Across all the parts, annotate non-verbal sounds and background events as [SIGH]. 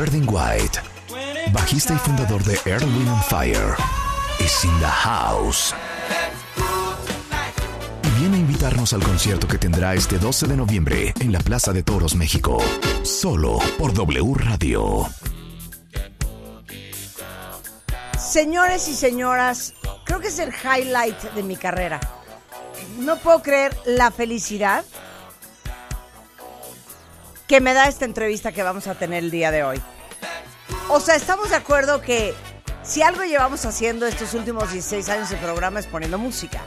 Verdin White, bajista y fundador de Earth, Wind and Fire, is in the house. Y viene a invitarnos al concierto que tendrá este 12 de noviembre en la Plaza de Toros, México. Solo por W Radio. Señores y señoras, creo que es el highlight de mi carrera. No puedo creer la felicidad que me da esta entrevista que vamos a tener el día de hoy. O sea, estamos de acuerdo que si algo llevamos haciendo estos últimos 16 años de programa es poniendo música.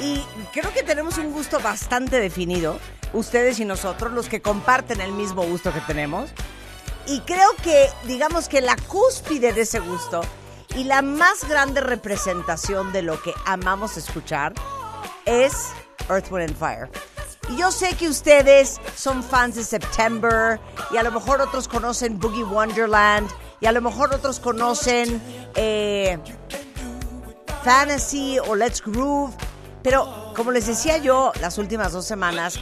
Y creo que tenemos un gusto bastante definido, ustedes y nosotros, los que comparten el mismo gusto que tenemos. Y creo que, digamos que la cúspide de ese gusto y la más grande representación de lo que amamos escuchar es Earth, Wind and Fire. Y yo sé que ustedes son fans de September y a lo mejor otros conocen Boogie Wonderland y a lo mejor otros conocen eh, Fantasy o Let's Groove. Pero como les decía yo las últimas dos semanas,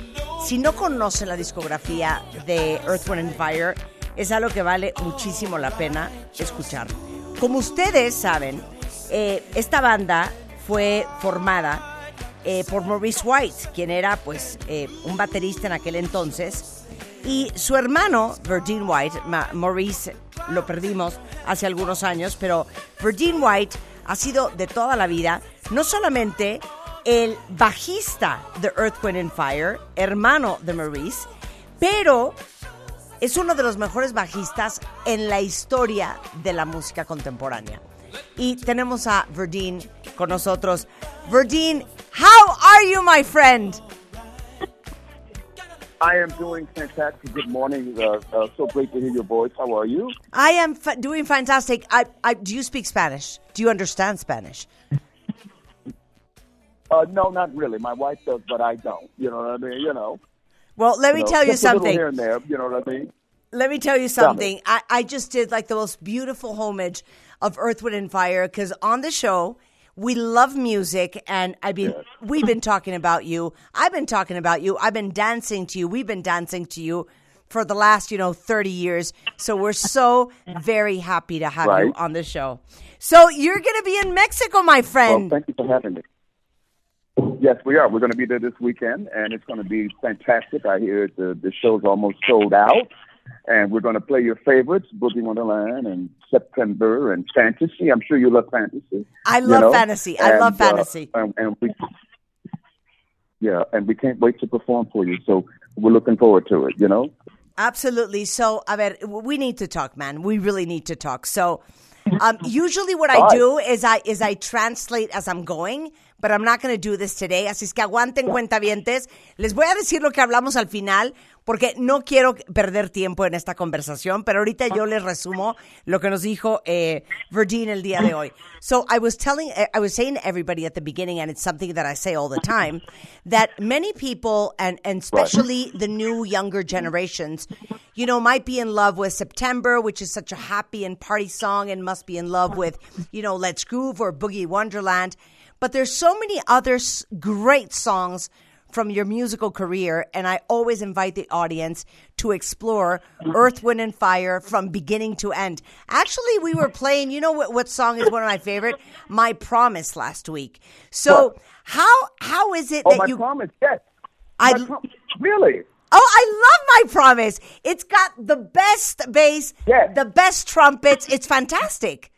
si no conocen la discografía de Earth, Wind and Fire, es algo que vale muchísimo la pena escuchar. Como ustedes saben, eh, esta banda fue formada eh, por Maurice White, quien era pues eh, un baterista en aquel entonces. Y su hermano, Verdine White, Maurice lo perdimos hace algunos años, pero Verdine White ha sido de toda la vida no solamente el bajista de Earth, Wind and Fire, hermano de Maurice, pero es uno de los mejores bajistas en la historia de la música contemporánea. Y tenemos a Verdine con nosotros. Verdine, how are you, my friend? I am doing fantastic. Good morning. Uh, uh, so great to hear your voice. How are you? I am fa- doing fantastic. I, I, do you speak Spanish? Do you understand Spanish? Uh, no, not really. My wife does, but I don't. You know what I mean? You know. Well, let me you know, tell you something. here and there. You know what I mean? Let me tell you something. I, I just did like the most beautiful homage of Earth, Wind, and Fire because on the show, we love music, and I've been we've been talking about you. I've been talking about you. I've been dancing to you. We've been dancing to you for the last you know thirty years. So we're so very happy to have you on the show. So you're going to be in Mexico, my Well, friend. thank you for having me. Yes, we are. We're going to be there this weekend, and it's going to be fantastic. I hear the the show's almost sold out, and we're going to play your favorites: Boogie Wonderland and September and Fantasy. I'm sure you love Fantasy. I you love know? fantasy. I And, love uh, fantasy. and, and we, yeah, and we can't wait to perform for you. So we're looking forward to it. You know. Absolutely. So, a ver, we need to talk, man. We really need to talk. So, um, [LAUGHS] usually what I do is I is I translate as I'm going, but I'm not going to do this today. Así es que aguanten cuentavientes. Les voy a decir lo que hablamos al final porque no quiero perder tiempo en esta conversación, pero ahorita yo les resumo lo que nos dijo eh, el día de hoy. So I was telling, I was saying to everybody at the beginning, and it's something that I say all the time, that many people, and, and especially the new younger generations, you know, might be in love with September, which is such a happy and party song, and must be in love with, you know, Let's Groove or Boogie Wonderland. But there's so many other great songs from your musical career, and I always invite the audience to explore Earth, Wind, and Fire from beginning to end. Actually, we were playing, you know what, what song is one of my favorite? My Promise last week. So, What? how how is it Oh, that my you. promise. Yes. I- My prom- really. Oh, I love My Promise. It's got the best bass, Yes. the best trumpets. It's fantastic.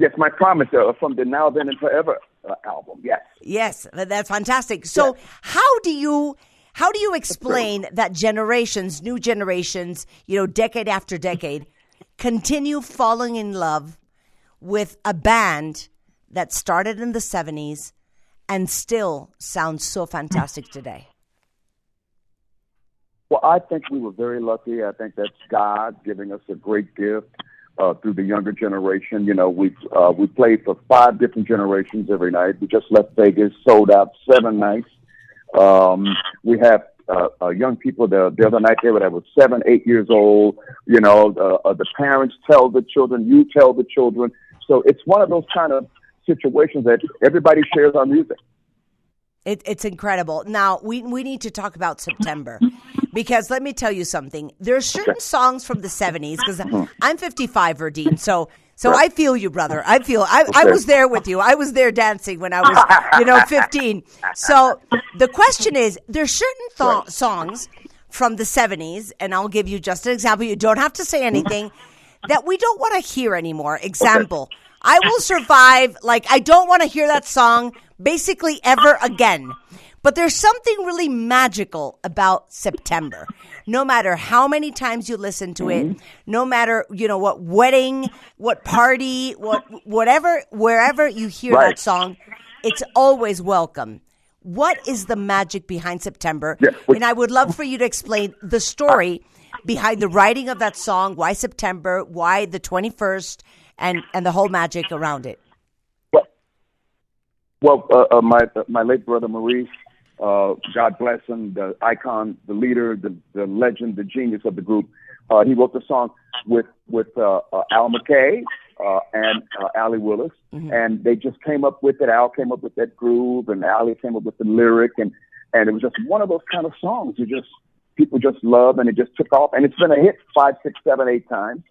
Yes, my promise uh, from the Now, Then, and Forever uh, album. Yes. Yes, that's fantastic. So, how do you how do you explain that generations, new generations, you know, decade after decade, continue falling in love with a band that started in the 70s and still sounds so fantastic today? Well, I think we were very lucky. I think that's God giving us a great gift uh, through the younger generation. You know, we've uh, we played for five different generations every night. We just left Vegas, sold out seven nights. Um, we have uh, uh, young people the, the other night there that was seven, eight years old. You know, uh, uh, the parents tell the children, you tell the children. So it's one of those kind of situations that everybody shares our music. It, it's incredible. Now we we need to talk about September [LAUGHS] because let me tell you something. There are certain songs from the 70s because hmm. I'm 55, Verdine. So so I feel you, brother. I feel I, I was there with you. I was there dancing when I was, you know, 15. So the question is, there's certain th- songs from the 70s, and I'll give you just an example. You don't have to say anything that we don't want to hear anymore. Example. I will survive. Like, I don't want to hear that song basically ever again. But there's something really magical about September. No matter how many times you listen to it, mm-hmm. no matter, you know, what wedding, what party, what, whatever, wherever you hear that song, it's always welcome. What is the magic behind September? Yeah, and I would love for you to explain the story behind the writing of that song, why September, why the 21st, and, and the whole magic around it. Well, well, uh, uh, my my late brother Maurice, uh, God bless him, the icon, the leader, the the legend, the genius of the group. Uh, he wrote the song with with uh, uh, Al McKay uh, and uh, Allie Willis, and they just came up with it. Al came up with that groove, and Allie came up with the lyric, and and it was just one of those kind of songs you just people just love, and it just took off, and it's been a hit five, six, seven, eight times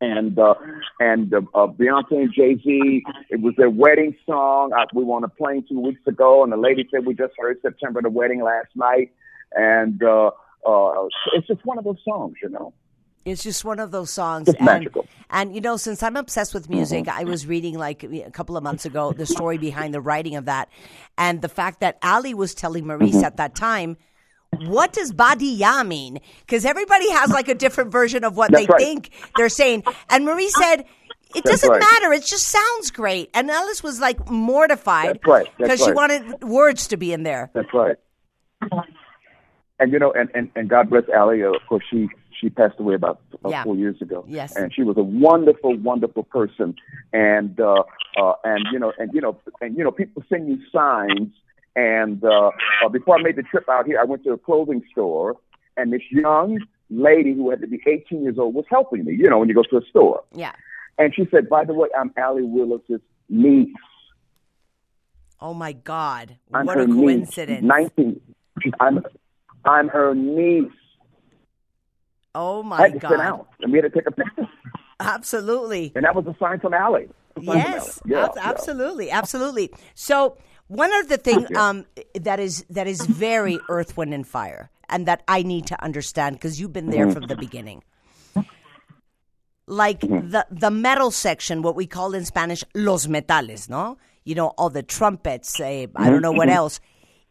and uh, and uh, uh, Beyonce and Jay Z. It was their wedding song. Uh, we were on a plane two weeks ago, and the lady said we just heard September the wedding last night, and uh, uh, it's just one of those songs, you know. It's just one of those songs. It's and, magical. And you know, since I'm obsessed with music, I was reading like a couple of months ago the story behind the writing of that, and the fact that Ali was telling Maurice at that time. What does Badia mean? Because everybody has like a different version of what That's they right. think they're saying. And Marie said, it That's doesn't right. matter. It just sounds great. And Alice was like mortified That's right. Because she wanted words to be in there. That's right. And you know, and and, and God bless Allie. Uh, of course, she she passed away about uh, Yeah. four years ago. Yes. And she was a wonderful, wonderful person. And uh, uh, and you know, and you know, and you know, people send you signs. And uh, uh, before I made the trip out here, I went to a clothing store, and this young lady who had to be 18 years old was helping me. You know, when you go to a store, Yeah. and she said, "By the way, I'm Allie Willis's niece." Oh my God. I'm what a niece. coincidence. Nineteen. I'm I'm her niece. Oh I my had to sit God. out, and we had to take a picture, Absolutely. and that was a sign from Allie. From Yes, Allie. Yeah, ab- yeah. absolutely, absolutely. So one of the thing Yeah. um, that is that is very Earth, Wind, and Fire, and that I need to understand because you've been there Mm-hmm. from the beginning. Like Mm-hmm. the the metal section, what we call in Spanish los metales, no? You know, all the trumpets. eh, I don't know Mm-hmm. what else.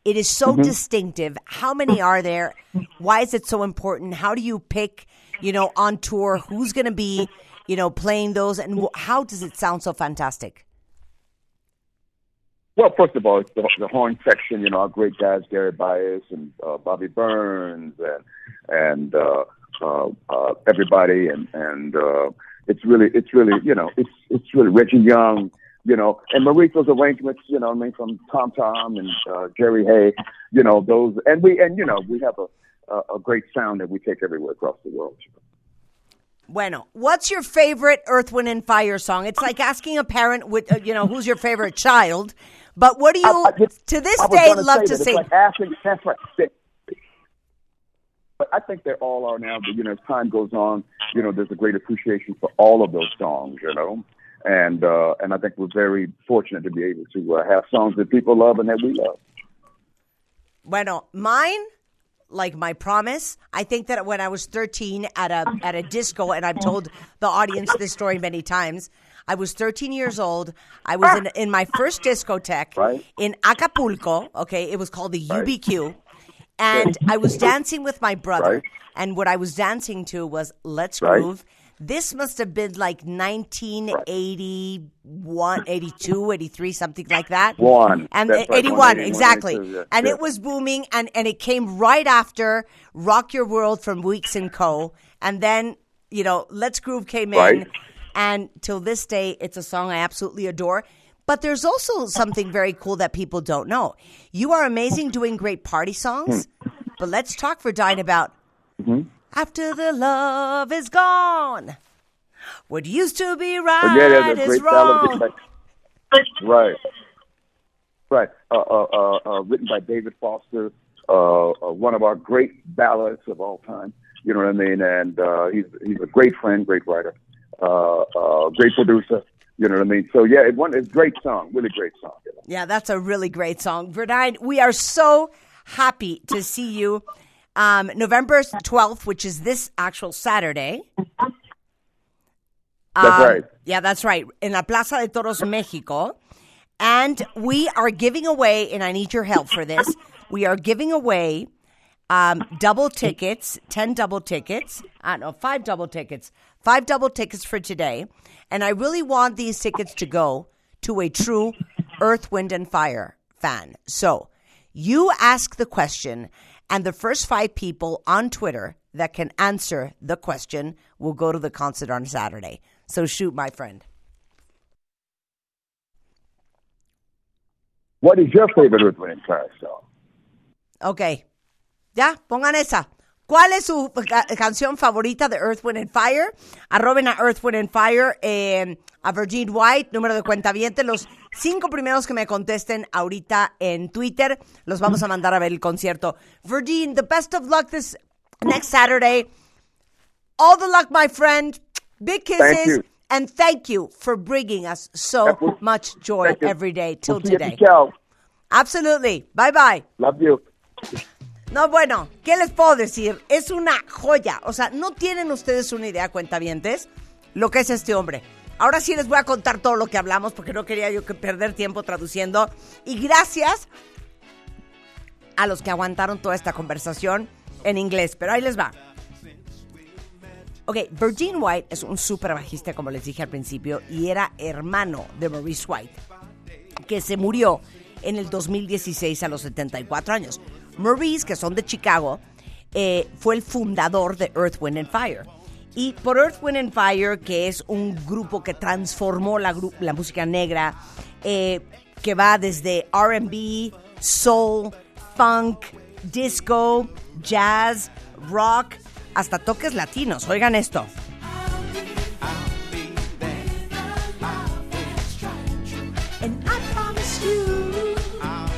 It is so distinctive. How many are there? Why is it so important? How do you pick? You know, on tour, who's going to be? You know, playing those, and how does it sound so fantastic? Well, first of all, it's the, the horn section. You know, our great guys Gary Bias and uh, Bobby Burns and and uh, uh, uh, everybody, and and uh, it's really it's really you know it's it's really Reggie Young. You know, and Marito's arrangements, you know, I mean, from Tom Tom and uh, Jerry Hay, you know, those, and we, and you know, we have a, a, a great sound that we take everywhere across the world. Bueno, what's your favorite Earth, Wind, and Fire song? It's like asking a parent, with, uh, you know, who's your favorite child. But what do you, I- I- to this day, love to? It's like asking, that's right. They- But I think they all are now. But you know, as time goes on, you know, there's a great appreciation for all of those songs. You know, and uh, and I think we're very fortunate to be able to uh, have songs that people love and that we love. Bueno, mine, like my promise, I think that when I was 13 at a at a disco, and I've told the audience this story many times. I was 13 years old. I was in in my first discotheque [LAUGHS] Right. in Acapulco. Okay, it was called the UBQ, [LAUGHS] and I was dancing with my brother. Right. And what I was dancing to was "Let's Right. Groove." This must have been like 1981, 82, 83, something like that. One. And That's right, 81, 81, exactly. 82, yeah, and yeah. it was booming, and, and it came right after Rock Your World from Weeks and Co. And then, you know, Let's Groove came in. Right. And till this day, it's a song I absolutely adore. But there's also something very cool that people don't know. You are amazing doing great party songs, but let's talk for Dine about Mm-hmm. After the Love is Gone. What used to be right But yeah, is wrong. by, right, right, uh, uh, uh, uh, written by David Foster, uh, uh, one of our great ballads of all time. You know what I mean? And uh, he's he's a great friend, great writer, uh, uh, great producer. You know what I mean? So yeah, it one it's a great song, really great song. You know? Yeah, that's a really great song. Verdine, we are so happy to see you. Um, November 12th, which is this actual Saturday. That's Um, right. Yeah, that's right. In La Plaza de Toros, Mexico. And we are giving away, and I need your help for this. We are giving away um, double tickets, 10 double tickets. I don't know, five double tickets. Five double tickets for today. And I really want these tickets to go to a true Earth, Wind, and Fire fan. So you ask the question, and the first five people on Twitter that can answer the question will go to the concert on Saturday. So shoot, my friend. What is your favorite Earth, Wind, and Fire song? Ok. Ya, pongan esa. ¿Cuál es su ca- canción favorita de Earth, Wind and Fire? Arroben a Earth, Wind and Fire, eh, a Virgin White, número de cuenta Los cinco primeros que me contesten ahorita en Twitter, los vamos a mandar a ver el concierto. Virgin, the best of luck this next Saturday. All the luck, my friend. Big kisses. you. And thank you for bringing us so much joy every day till today. Absolutely. Bye bye. Love you. No, bueno, ¿qué les puedo decir? Es una joya. O sea, no tienen ustedes una idea, cuentavientes, lo que es este hombre. Ahora sí les voy a contar todo lo que hablamos porque no quería yo que perder tiempo traduciendo. Y gracias a los que aguantaron toda esta conversación en inglés. Pero ahí les va. Ok, Virgin White es un súper bajista, como les dije al principio, y era hermano de Maurice White que se murió en el 2016 a los 74 años. Maurice, que son de Chicago, eh, fue el fundador de Earth, Wind and Fire. Y por Earth, Wind and Fire, que es un grupo que transformó la, la música negra, eh, que va desde RB, soul, funk, disco, jazz, rock, hasta toques latinos. Oigan esto.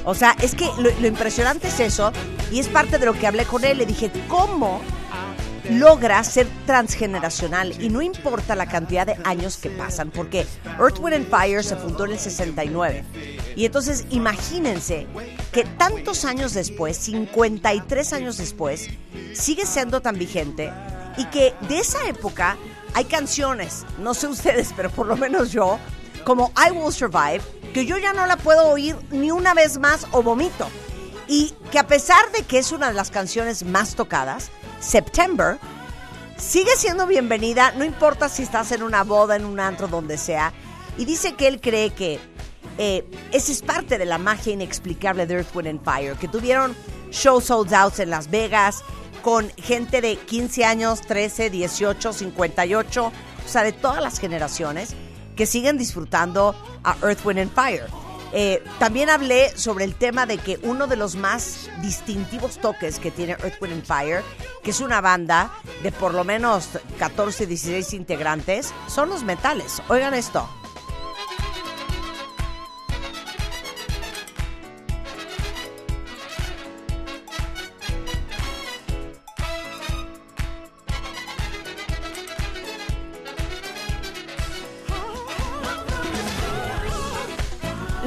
O sea, es que lo, impresionante es eso, y es parte de lo que hablé con él. Le dije, ¿cómo logra ser transgeneracional? Y no importa la cantidad de años que pasan, porque Earth, Wind and Fire se fundó en el 69. Y entonces imagínense que tantos años después, 53 años después, sigue siendo tan vigente y que de esa época hay canciones, no sé ustedes, pero por lo menos yo, como I Will Survive, que yo ya no la puedo oír ni una vez más o vomito. Y que a pesar de que es una de las canciones más tocadas, September sigue siendo bienvenida, no importa si estás en una boda, en un antro, donde sea. Y dice que él cree que eh, esa es parte de la magia inexplicable de Earth, Wind and Fire, que tuvieron shows sold out en Las Vegas con gente de 15 años, 13, 18, 58, o sea, de todas las generaciones que siguen disfrutando a Earth, Wind and Fire. Eh, también hablé sobre el tema de que uno de los más distintivos toques que tiene Earth, Wind and Fire, que es una banda de por lo menos 14, 16 integrantes, son los metales. Oigan esto.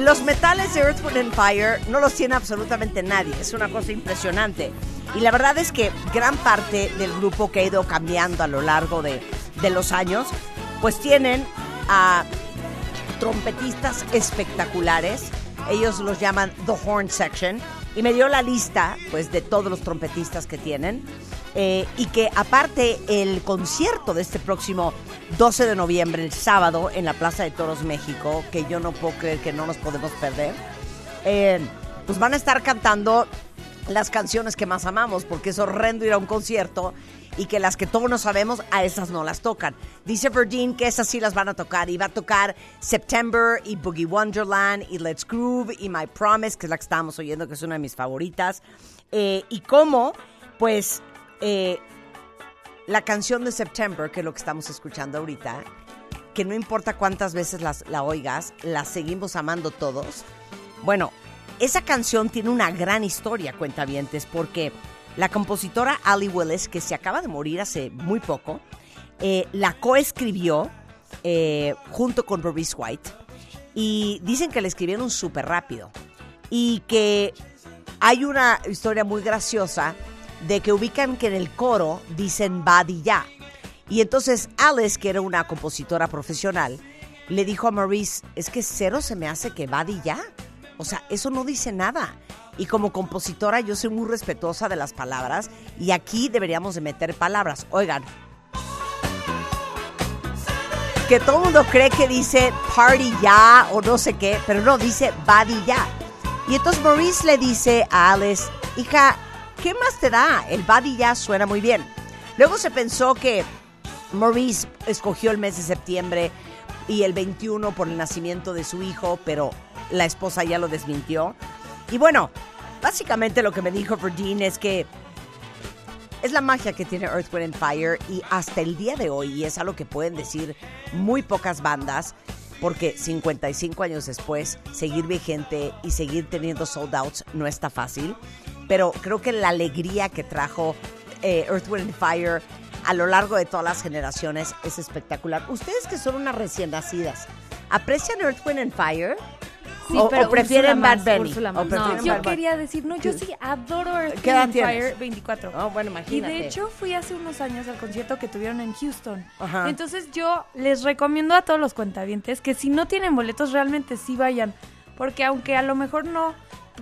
Los metales de Earth, Wind and Fire no los tiene absolutamente nadie. Es una cosa impresionante. Y la verdad es que gran parte del grupo que ha ido cambiando a lo largo de, de los años, pues tienen a trompetistas espectaculares. Ellos los llaman The Horn Section. Y me dio la lista, pues, de todos los trompetistas que tienen. Eh, y que aparte el concierto de este próximo 12 de noviembre, el sábado, en la Plaza de Toros México, que yo no puedo creer que no nos podemos perder, eh, pues van a estar cantando las canciones que más amamos, porque es horrendo ir a un concierto y que las que todos no sabemos, a esas no las tocan. Dice Verdine que esas sí las van a tocar y va a tocar September y Boogie Wonderland y Let's Groove y My Promise, que es la que estábamos oyendo, que es una de mis favoritas. Eh, y cómo, pues, eh, la canción de September, que es lo que estamos escuchando ahorita, que no importa cuántas veces las, la oigas, la seguimos amando todos. Bueno, esa canción tiene una gran historia, cuentavientes, porque la compositora Ali Willis, que se acaba de morir hace muy poco, eh, la coescribió eh, junto con Maurice White y dicen que la escribieron súper rápido y que hay una historia muy graciosa de que ubican que en el coro dicen Badi ya. Y entonces Alice, que era una compositora profesional, le dijo a Maurice, es que cero se me hace que Badi ya. O sea, eso no dice nada. Y como compositora yo soy muy respetuosa de las palabras y aquí deberíamos de meter palabras. Oigan, que todo el mundo cree que dice party ya o no sé qué, pero no, dice body ya. Y entonces Maurice le dice a Alice, hija, ¿qué más te da? El body ya suena muy bien. Luego se pensó que Maurice escogió el mes de septiembre y el 21 por el nacimiento de su hijo, pero la esposa ya lo desmintió. Y bueno, básicamente lo que me dijo Verdine es que es la magia que tiene Earth, and Fire y hasta el día de hoy, y es algo que pueden decir muy pocas bandas, porque 55 años después, seguir vigente y seguir teniendo sold outs no está fácil. Pero creo que la alegría que trajo eh, Earth, Wind and Fire a lo largo de todas las generaciones es espectacular. Ustedes que son unas recién nacidas, ¿aprecian Earth, Wind and Fire? Sí, o, pero o prefieren Bad Bunny. No, Bad yo quería decir, no, yo sí adoro Earth, ¿Qué edad? Fire 24. Oh, bueno, Y imagínate. de hecho fui hace unos años al concierto que tuvieron en Houston. Ajá. Entonces yo les recomiendo a todos los cuentavientes que si no tienen boletos realmente sí vayan. Porque aunque a lo mejor no,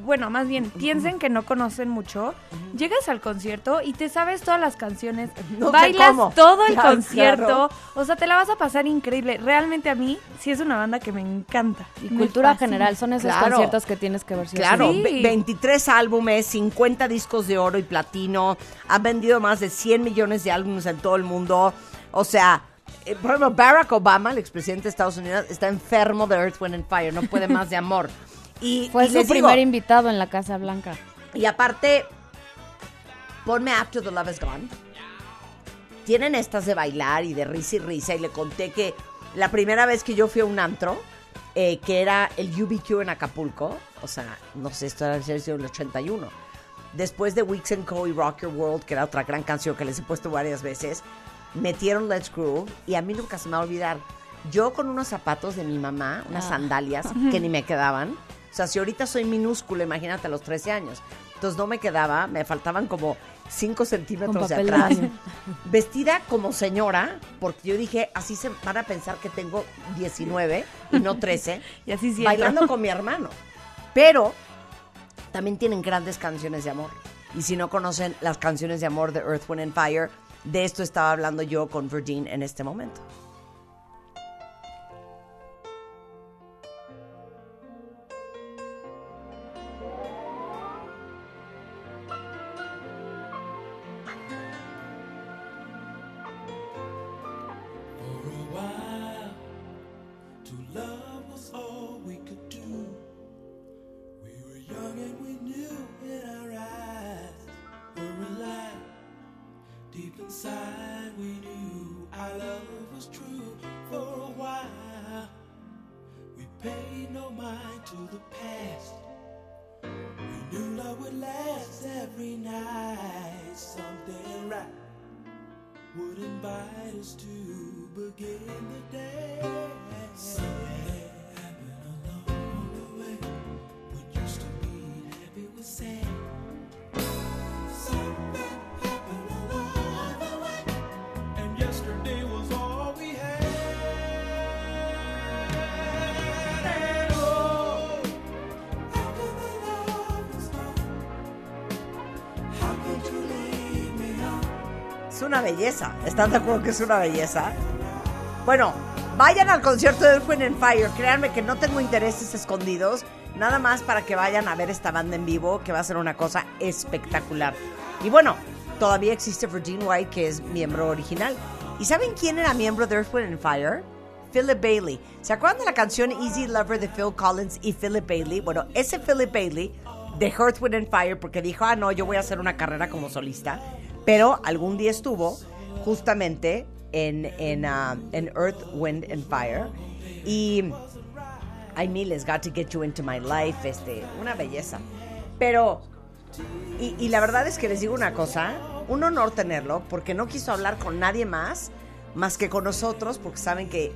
bueno, más bien piensen que no conocen mucho, llegas al concierto y te sabes todas las canciones, [LAUGHS] No bailas todo el Claro, concierto, claro. o sea, te la vas a pasar increíble. Realmente a mí sí es una banda que me encanta. Y Me cultura fascina. general, son esos Claro. conciertos que tienes que ver. o Claro, sí. Sí. ve- 23 álbumes, 50 discos de oro y platino, han vendido más de 100 millones de álbumes en todo el mundo. O sea, eh, por ejemplo, Barack Obama, el expresidente de Estados Unidos, está enfermo de Earth, Wind and Fire, no puede más de amor. [LAUGHS] Y, Fue y su les digo, primer invitado en la Casa Blanca. y aparte, ponme After the Love is Gone. Tienen estas de bailar y de risa y risa. Y le conté que la primera vez que yo fui a un antro, eh, que era el UBQ en Acapulco, o sea, no sé, esto era el 81. Después de Weeks and Co. y Rock Your World, que era otra gran canción que les he puesto varias veces, metieron Let's Groove y a mí nunca se me va a olvidar. Yo con unos zapatos de mi mamá, unas Ah. sandalias [LAUGHS] que ni me quedaban. O sea, si ahorita soy minúscula, imagínate a los 13 años. Entonces no me quedaba, me faltaban como 5 centímetros de atrás. [LAUGHS] Vestida como señora, porque yo dije, así se van a pensar que tengo 19 y no 13. [LAUGHS] Y así siento. bailando con mi hermano. Pero también tienen grandes canciones de amor. Y si no conocen las canciones de amor de Earth, Wind and Fire, de esto estaba hablando yo con Virgin en este momento. ¿Están de acuerdo que es una belleza? Bueno, vayan al concierto de Earth, and Fire. Créanme que no tengo intereses escondidos. Nada más para que vayan a ver esta banda en vivo, que va a ser una cosa espectacular. Y bueno, todavía existe Virgin White, que es miembro original. ¿Y saben quién era miembro de Earth, Wind Fire? Philip Bailey. ¿Se acuerdan de la canción Easy Lover de Phil Collins y Philip Bailey? Bueno, ese Philip Bailey de Earth, Wind Fire porque dijo, ah, no, yo voy a hacer una carrera como solista. Pero algún día estuvo justamente en, en, ah, en Earth, Wind and Fire. Y hay miles, Got to Get You Into My Life, este, una belleza. Pero, y, y la verdad es que les digo una cosa, un honor tenerlo, porque no quiso hablar con nadie más, más que con nosotros, porque saben que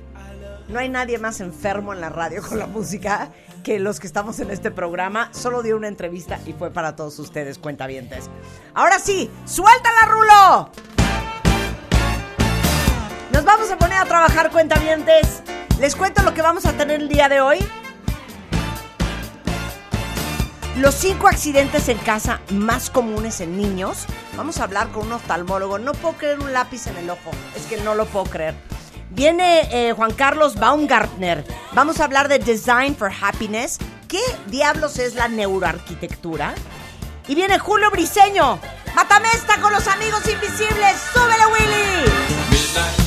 no hay nadie más enfermo en la radio con la música que los que estamos en este programa. Solo dio una entrevista y fue para todos ustedes, cuentavientes. Ahora sí, suéltala, Rulo. Nos vamos a poner a trabajar, cuentavientes. Les cuento lo que vamos a tener el día de hoy. Los cinco accidentes en casa más comunes en niños. Vamos a hablar con un oftalmólogo. No puedo creer un lápiz en el ojo. Es que no lo puedo creer. Viene eh, Juan Carlos Baumgartner. Vamos a hablar de Design for Happiness. ¿Qué diablos es la neuroarquitectura? Y viene Julio Briseño. Mátame esta con los amigos invisibles. ¡Súbele, Willy!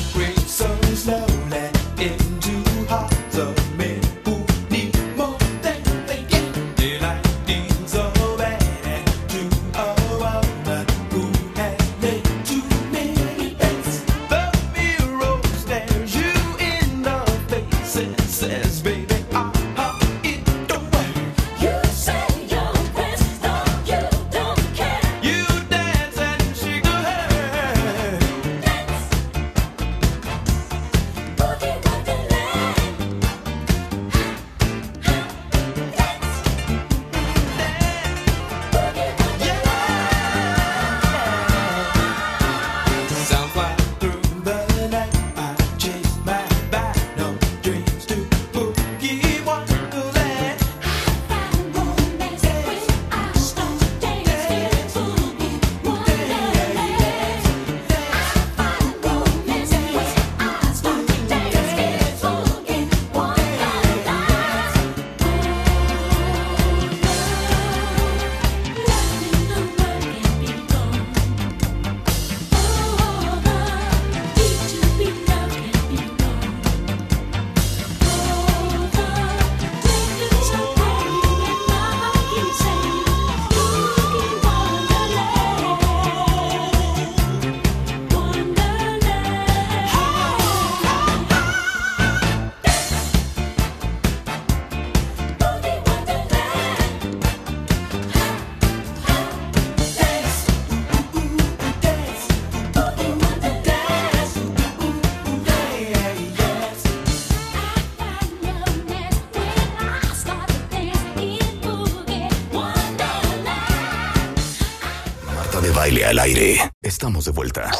Estamos de vuelta.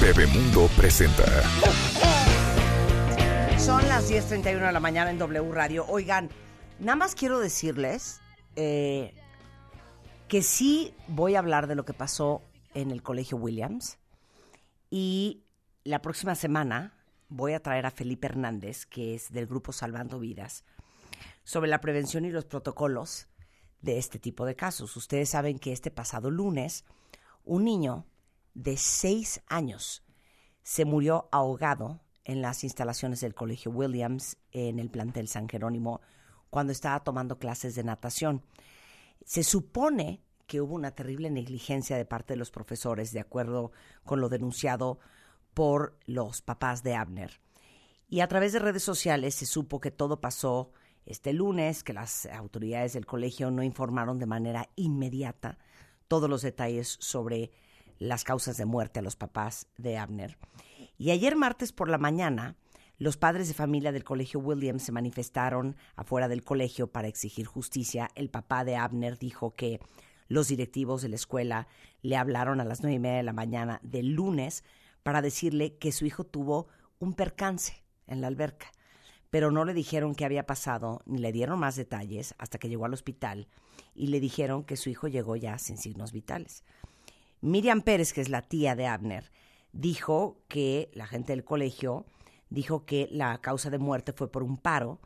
Bebemundo presenta. Son las 10.31 de la mañana en W Radio. Oigan, nada más quiero decirles eh, que sí voy a hablar de lo que pasó en el Colegio Williams y la próxima semana voy a traer a Felipe Hernández, que es del grupo Salvando Vidas, sobre la prevención y los protocolos de este tipo de casos. Ustedes saben que este pasado lunes un niño de seis años se murió ahogado en las instalaciones del Colegio Williams en el plantel San Jerónimo cuando estaba tomando clases de natación. Se supone que hubo una terrible negligencia de parte de los profesores, de acuerdo con lo denunciado por los papás de Abner. Y a través de redes sociales se supo que todo pasó este lunes, que las autoridades del colegio no informaron de manera inmediata todos los detalles sobre las causas de muerte a los papás de Abner. Y ayer martes por la mañana, los padres de familia del colegio Williams se manifestaron afuera del colegio para exigir justicia. El papá de Abner dijo que los directivos de la escuela le hablaron a las nueve y media de la mañana del lunes para decirle que su hijo tuvo un percance en la alberca, pero no le dijeron qué había pasado ni le dieron más detalles hasta que llegó al hospital y le dijeron que su hijo llegó ya sin signos vitales. Miriam Pérez, que es la tía de Abner, dijo que la gente del colegio dijo que la causa de muerte fue por un paro,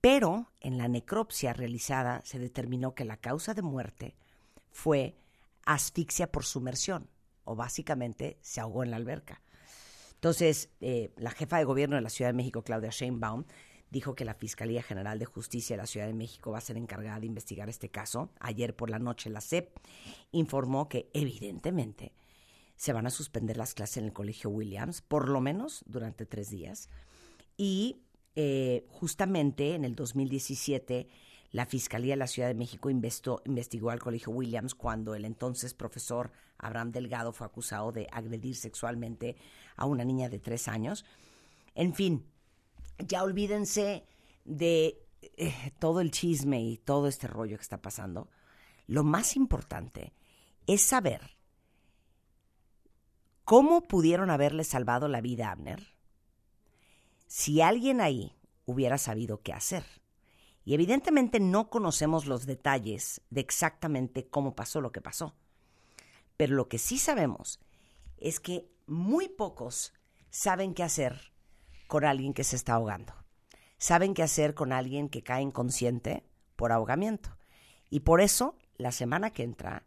pero en la necropsia realizada se determinó que la causa de muerte fue asfixia por sumersión, o básicamente se ahogó en la alberca. Entonces, eh, la jefa de gobierno de la Ciudad de México, Claudia Sheinbaum, dijo que la Fiscalía General de Justicia de la Ciudad de México va a ser encargada de investigar este caso. Ayer por la noche la CEP informó que evidentemente se van a suspender las clases en el Colegio Williams, por lo menos durante tres días, y eh, justamente en el 2017 la Fiscalía de la Ciudad de México investó- investigó al Colegio Williams cuando el entonces profesor Abraham Delgado fue acusado de agredir sexualmente a una niña de tres años. En fin, ya olvídense de eh, todo el chisme y todo este rollo que está pasando. Lo más importante es saber cómo pudieron haberle salvado la vida a Abner si alguien ahí hubiera sabido qué hacer. Y evidentemente no conocemos los detalles de exactamente cómo pasó lo que pasó. Pero lo que sí sabemos es que muy pocos saben qué hacer con alguien que se está ahogando. Saben qué hacer con alguien que cae inconsciente por ahogamiento. Y por eso, la semana que entra,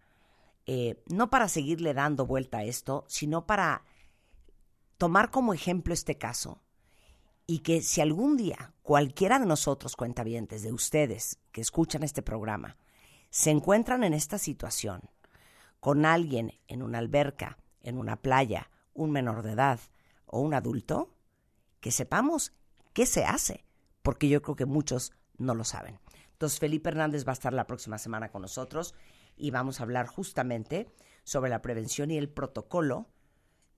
eh, no para seguirle dando vuelta a esto, sino para tomar como ejemplo este caso y que si algún día cualquiera de nosotros, cuentavientes, de ustedes que escuchan este programa, se encuentran en esta situación con alguien en una alberca, en una playa, un menor de edad o un adulto, que sepamos qué se hace, porque yo creo que muchos no lo saben. Entonces, Felipe Hernández va a estar la próxima semana con nosotros y vamos a hablar justamente sobre la prevención y el protocolo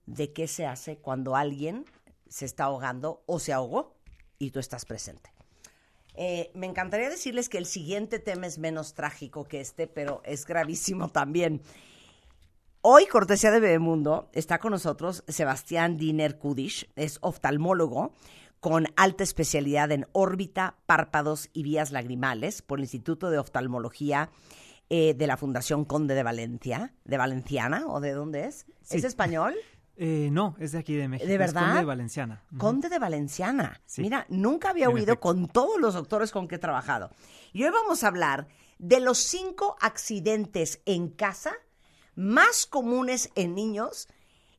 de qué se hace cuando alguien se está ahogando o se ahogó y tú estás presente. Eh, me encantaría decirles que el siguiente tema es menos trágico que este, pero es gravísimo [LAUGHS] también. Hoy, cortesía de Bebemundo, está con nosotros Sebastián Diner Kudish, es oftalmólogo con alta especialidad en órbita, párpados y vías lagrimales por el Instituto de Oftalmología eh, de la Fundación Conde de Valencia, de Valenciana, o de dónde es? Sí. ¿Es español? [LAUGHS] Eh, no, es de aquí de México. ¿De es verdad? Conde de Valenciana. Conde de Valenciana. Sí. Mira, nunca había En oído efecto. con todos los doctores con que he trabajado. Y hoy vamos a hablar de los cinco accidentes en casa más comunes en niños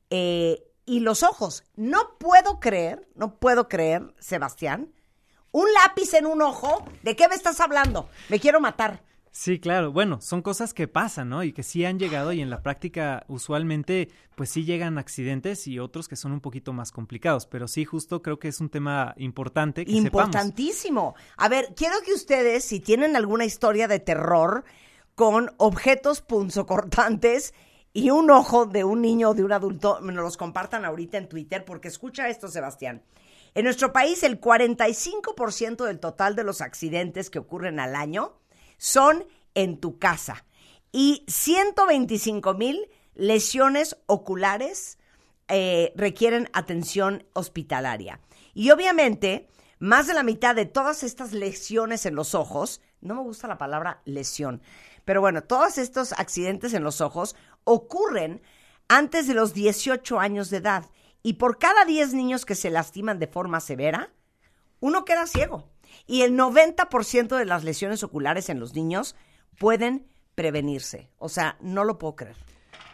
eh, y los ojos. No puedo creer, no puedo creer, Sebastián, un lápiz en un ojo. ¿De qué me estás hablando? Me quiero matar. Sí, claro. Bueno, son cosas que pasan, ¿no? Y que sí han llegado y en la práctica usualmente pues sí llegan accidentes y otros que son un poquito más complicados. Pero sí, justo creo que es un tema importante que sepamos. Importantísimo. A ver, quiero que ustedes, si tienen alguna historia de terror con objetos punzocortantes y un ojo de un niño o de un adulto, me los compartan ahorita en Twitter, porque escucha esto, Sebastián. En nuestro país, el 45% del total de los accidentes que ocurren al año son en tu casa y 125 mil lesiones oculares eh, requieren atención hospitalaria. Y obviamente, más de la mitad de todas estas lesiones en los ojos, no me gusta la palabra lesión, pero bueno, todos estos accidentes en los ojos ocurren antes de los 18 años de edad. Y por cada 10 niños que se lastiman de forma severa, uno queda ciego. Y el 90% de las lesiones oculares en los niños pueden prevenirse. O sea, no lo puedo creer.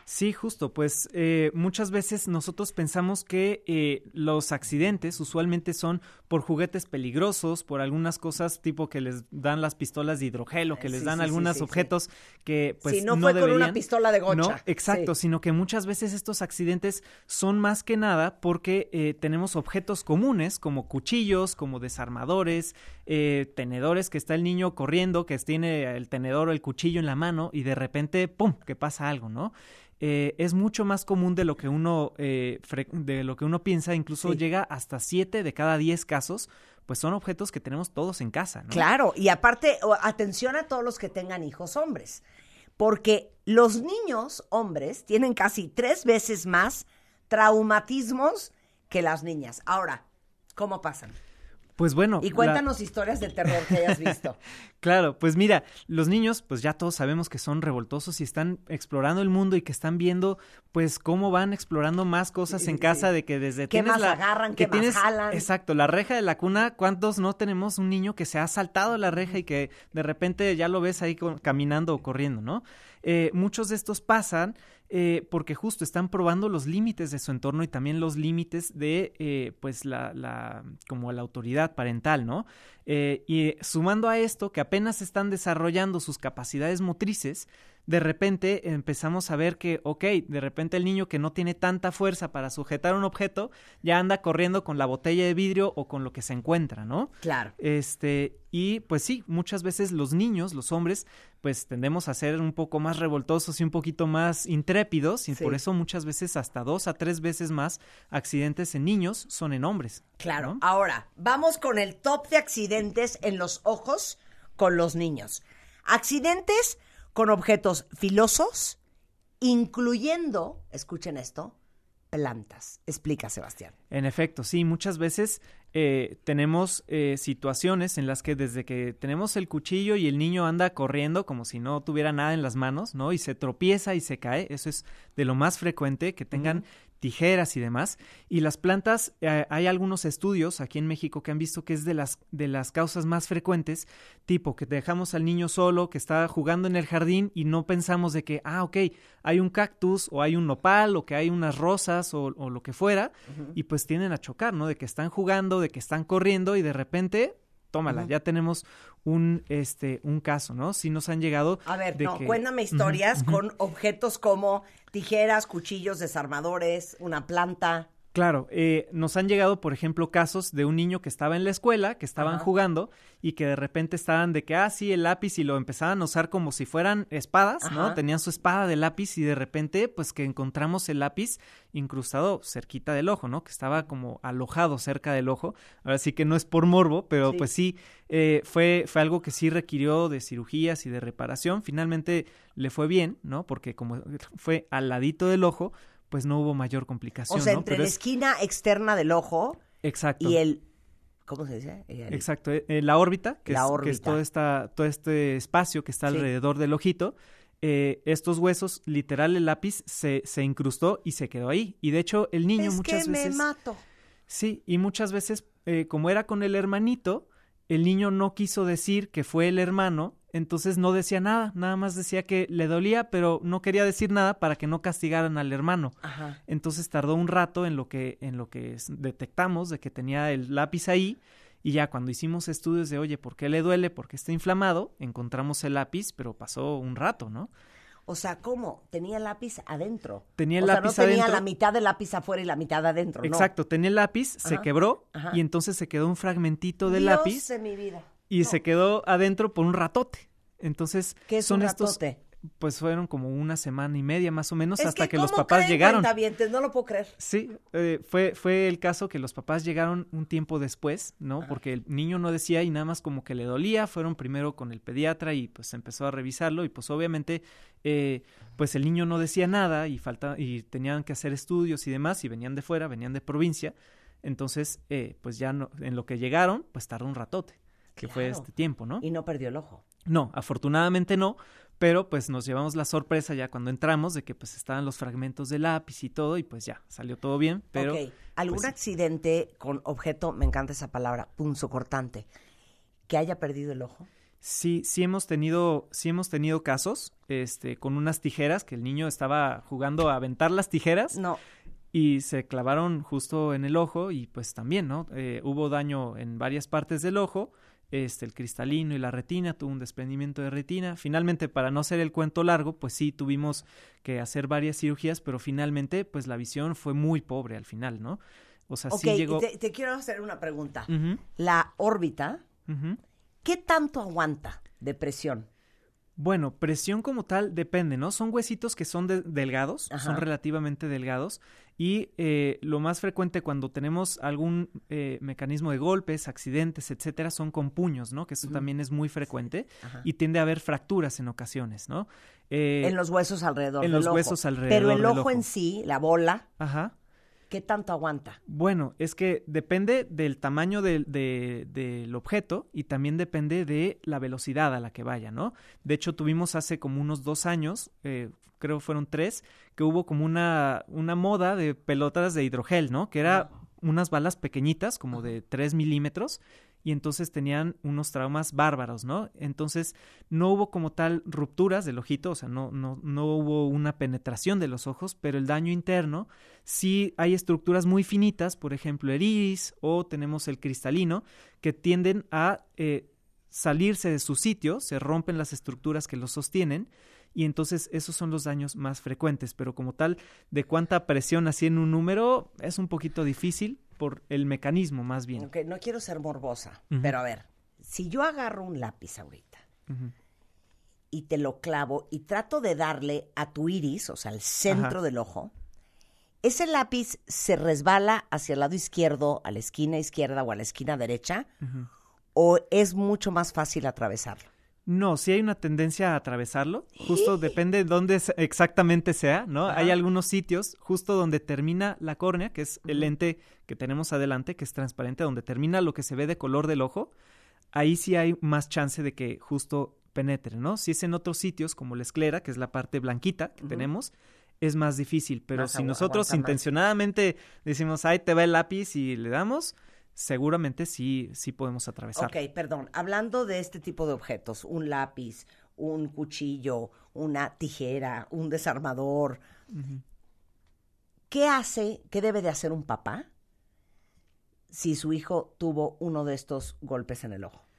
Sí, justo, pues eh, muchas veces nosotros pensamos que eh, los accidentes usualmente son por juguetes peligrosos, por algunas cosas tipo que les dan las pistolas de hidrogel o que Eh, les sí, dan sí, algunos sí, objetos que pues Sí, no fue con una pistola de gocha. No, exacto, sino que muchas veces estos accidentes son más que nada porque eh, tenemos objetos comunes como cuchillos, como desarmadores, eh, tenedores que está el niño corriendo, que tiene el tenedor o el cuchillo en la mano y de repente, ¡pum!, que pasa algo, ¿no? Eh, es mucho más común de lo que uno eh, de lo que uno piensa, incluso Sí. llega hasta 7 de cada 10 casos, pues son objetos que tenemos todos en casa, ¿no? Claro, y aparte, atención a todos los que tengan hijos hombres, porque los niños hombres tienen casi tres veces más traumatismos que las niñas. Ahora, ¿cómo pasan? Pues bueno, Y la- cuéntanos historias de terror que hayas visto. [LAUGHS] Claro, pues mira, los niños, pues ya todos sabemos que son revoltosos y están explorando el mundo y que están viendo, pues cómo van explorando más cosas en casa de que desde ¿Qué tienes más la, agarran, que qué más tienes, jalan? exacto, la reja de la cuna, ¿cuántos no tenemos un niño que se ha saltado la reja y que de repente ya lo ves ahí caminando o corriendo, ¿no? Eh, muchos de estos pasan eh, porque justo están probando los límites de su entorno y también los límites de, eh, pues, la, la, como la autoridad parental, ¿no? Eh, y sumando a esto que apenas están desarrollando sus capacidades motrices, de repente empezamos a ver que, ok, de repente el niño que no tiene tanta fuerza para sujetar un objeto, ya anda corriendo con la botella de vidrio o con lo que se encuentra, ¿no? Claro. Este, y pues sí, muchas veces los niños, los hombres, pues tendemos a ser un poco más revoltosos y un poquito más intrépidos, y Sí. por eso muchas veces hasta dos a tres veces más accidentes en niños son en hombres. Claro. ¿no? Ahora, vamos con el top de accidentes en los ojos con los niños. Accidentes con objetos filosos, incluyendo, escuchen esto, plantas. Explica, Sebastián. En efecto, sí, muchas veces eh, tenemos eh, situaciones en las que desde que tenemos el cuchillo y el niño anda corriendo como si no tuviera nada en las manos, ¿no? Y se tropieza y se cae, eso es de lo más frecuente, que tengan tijeras y demás. Y las plantas, eh, hay algunos estudios aquí en México que han visto que es de las, de las causas más frecuentes, tipo que dejamos al niño solo, que está jugando en el jardín y no pensamos de que, ah, ok, hay un cactus o hay un nopal o que hay unas rosas o, o lo que fuera, y pues tienden a chocar, ¿no? De que están jugando, de que están corriendo y de repente, tómala, ya tenemos un, este, un caso, ¿no? Sí nos han llegado. A ver, de no, que- cuéntame historias con objetos como tijeras, cuchillos, desarmadores, una planta. Claro, eh, nos han llegado, por ejemplo, casos de un niño que estaba en la escuela, que estaban Ajá. jugando y que de repente estaban de que, ah, sí, el lápiz y lo empezaban a usar como si fueran espadas, ¿no? Tenían su espada de lápiz y de repente, pues que encontramos el lápiz incrustado cerquita del ojo, ¿no? Que estaba como alojado cerca del ojo. Ahora sí que no es por morbo, pero Sí. pues sí, eh, fue, fue algo que sí requirió de cirugías y de reparación. Finalmente le fue bien, ¿no? Porque como fue al ladito del ojo, pues no hubo mayor complicación. O sea, ¿no? entre Pero la es- esquina externa del ojo Exacto. y el... ¿Cómo se dice? El- Exacto, eh, eh, la órbita, que, La es, que es órbita. todo, esta, todo este espacio que está Sí. alrededor del ojito. eh, estos huesos, literal, el lápiz se, se incrustó y se quedó ahí. Y de hecho, el niño es muchas que veces. me mato. Sí, y muchas veces, eh, como era con el hermanito, el niño no quiso decir que fue el hermano, entonces no decía nada, nada más decía que le dolía, pero no quería decir nada para que no castigaran al hermano. Ajá. Entonces tardó un rato en lo que, en lo que detectamos de que tenía el lápiz ahí. Y ya cuando hicimos estudios de, oye, ¿por qué le duele? ¿Por qué está inflamado? Encontramos el lápiz, pero pasó un rato, ¿no? O sea, ¿cómo? Tenía el lápiz adentro. Tenía el o sea, lápiz no tenía adentro. la mitad del lápiz afuera y la mitad adentro, ¿no? Exacto, tenía el lápiz, se quebró ajá. y entonces se quedó un fragmentito Dios lápiz de mi vida. y No. se quedó adentro por un ratote. Entonces, ¿Qué es son un estos, ratote? Pues fueron como una semana y media más o menos Es hasta que, los ¿cómo papás creen, llegaron. No lo puedo creer. Sí, eh, fue, fue el caso que los papás llegaron un tiempo después, ¿no? Porque el niño no decía y nada más como que le dolía, fueron primero con el pediatra y pues empezó a revisarlo y pues obviamente eh, pues el niño no decía nada y falta y tenían que hacer estudios y demás y venían de fuera, venían de provincia, entonces eh, pues ya no, en lo que llegaron pues tardó un ratote, que fue este tiempo, ¿no? Y no perdió el ojo. No, afortunadamente no, pero pues nos llevamos la sorpresa ya cuando entramos de que pues estaban los fragmentos de lápiz y todo y pues ya, salió todo bien, pero... ok. ¿Algún pues, sí. accidente con objeto, me encanta esa palabra, punzocortante, que haya perdido el ojo? Sí, sí hemos tenido, sí hemos tenido casos, este, con unas tijeras, que el niño estaba jugando a aventar las tijeras No. y se clavaron justo en el ojo y pues también, ¿no? Eh, hubo daño en varias partes del ojo, este, el cristalino y la retina, tuvo un desprendimiento de retina. Finalmente, para no hacer el cuento largo, pues sí tuvimos que hacer varias cirugías, pero finalmente, pues la visión fue muy pobre al final, ¿no? O sea, Ok, sí llegó... te, te quiero hacer una pregunta. La órbita. ¿qué tanto aguanta de presión? Bueno, presión como tal depende, ¿no? Son huesitos que son de- delgados, Ajá. son relativamente delgados y eh, lo más frecuente cuando tenemos algún eh, mecanismo de golpes, accidentes, etcétera, son con puños, ¿no? Que eso también es muy frecuente y tiende a haber fracturas en ocasiones, ¿no? Eh, en los huesos alrededor en del los ojo. huesos alrededor Pero el del ojo, ojo. en sí, la bola, Ajá. ¿Qué tanto aguanta? Bueno, es que depende del tamaño del, de- del objeto y también depende de la velocidad a la que vaya, ¿no? De hecho, tuvimos hace como unos dos años, eh, creo fueron tres, que hubo como una, una moda de pelotas de hidrogel, ¿no? Que era unas balas pequeñitas, como de 3 milímetros, y entonces tenían unos traumas bárbaros, ¿no? Entonces no hubo como tal rupturas del ojito, o sea, no, no, no hubo una penetración de los ojos, pero el daño interno sí hay estructuras muy finitas, por ejemplo el iris o tenemos el cristalino, que tienden a eh, salirse de su sitio, se rompen las estructuras que los sostienen y entonces esos son los daños más frecuentes, pero como tal, de cuánta presión así en un número es un poquito difícil por el mecanismo más bien. Ok, no quiero ser morbosa, pero a ver, si yo agarro un lápiz ahorita y te lo clavo y trato de darle a tu iris, o sea, al centro Ajá. del ojo, ese lápiz se resbala hacia el lado izquierdo, a la esquina izquierda o a la esquina derecha, o es mucho más fácil atravesarlo. No, sí hay una tendencia a atravesarlo, justo depende de dónde exactamente sea, ¿no? Hay algunos sitios justo donde termina la córnea, que es el lente que tenemos adelante, que es transparente, donde termina lo que se ve de color del ojo, ahí sí hay más chance de que justo penetre, ¿no? Si es en otros sitios, como la esclera, que es la parte blanquita que tenemos, es más difícil, pero si nosotros intencionadamente decimos, ahí te va el lápiz y le damos, seguramente sí, sí podemos atravesar. Ok, perdón. Hablando de este tipo de objetos, un lápiz, un cuchillo, una tijera, un desarmador, ¿qué hace, qué debe de hacer un papá si su hijo tuvo uno de estos golpes en el ojo?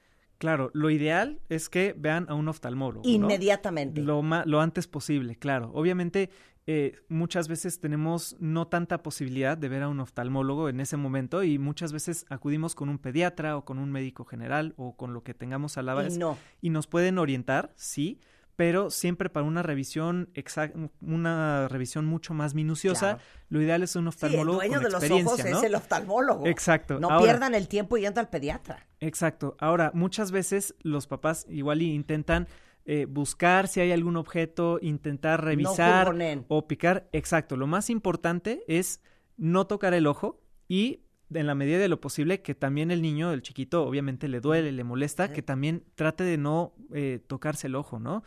Claro, lo ideal es que vean a un oftalmólogo. ¿no? Inmediatamente. Lo, ma- lo antes posible, claro. Obviamente, eh, muchas veces tenemos no tanta posibilidad de ver a un oftalmólogo en ese momento y muchas veces acudimos con un pediatra o con un médico general o con lo que tengamos a la Y vez. no. Y nos pueden orientar, sí, pero siempre para una revisión exac- una revisión mucho más minuciosa. Claro. Lo ideal es un Sí, el oftalmólogo dueño con de los experiencia, ojos ¿no? es el oftalmólogo. Exacto. No Ahora- pierdan el tiempo yendo al pediatra. Exacto. Ahora, muchas veces los papás igual intentan eh, buscar si hay algún objeto, intentar revisar o picar. Exacto. Lo más importante es no tocar el ojo y en la medida de lo posible que también el niño, el chiquito, obviamente le duele, le molesta, que también trate de no eh, tocarse el ojo, ¿no?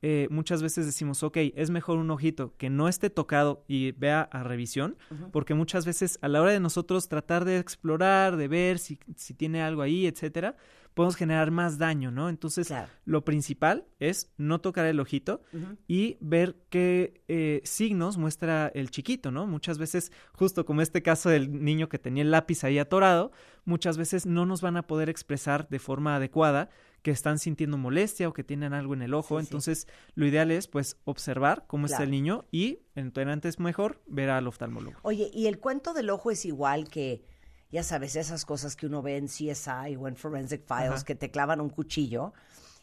Eh, muchas veces decimos, ok, es mejor un ojito que no esté tocado y vea a revisión, porque muchas veces a la hora de nosotros tratar de explorar, de ver si, si tiene algo ahí, etcétera, podemos generar más daño, ¿no? Entonces, Claro. lo principal es no tocar el ojito y ver qué eh, signos muestra el chiquito, ¿no? Muchas veces, justo como este caso del niño que tenía el lápiz ahí atorado, muchas veces no nos van a poder expresar de forma adecuada que están sintiendo molestia o que tienen algo en el ojo. Sí, sí. Entonces, lo ideal es, pues, observar cómo está el niño y, en antes mejor, ver al oftalmólogo. Oye, y el cuento del ojo es igual que, ya sabes, esas cosas que uno ve en CSI o en Forensic Files, Ajá. que te clavan un cuchillo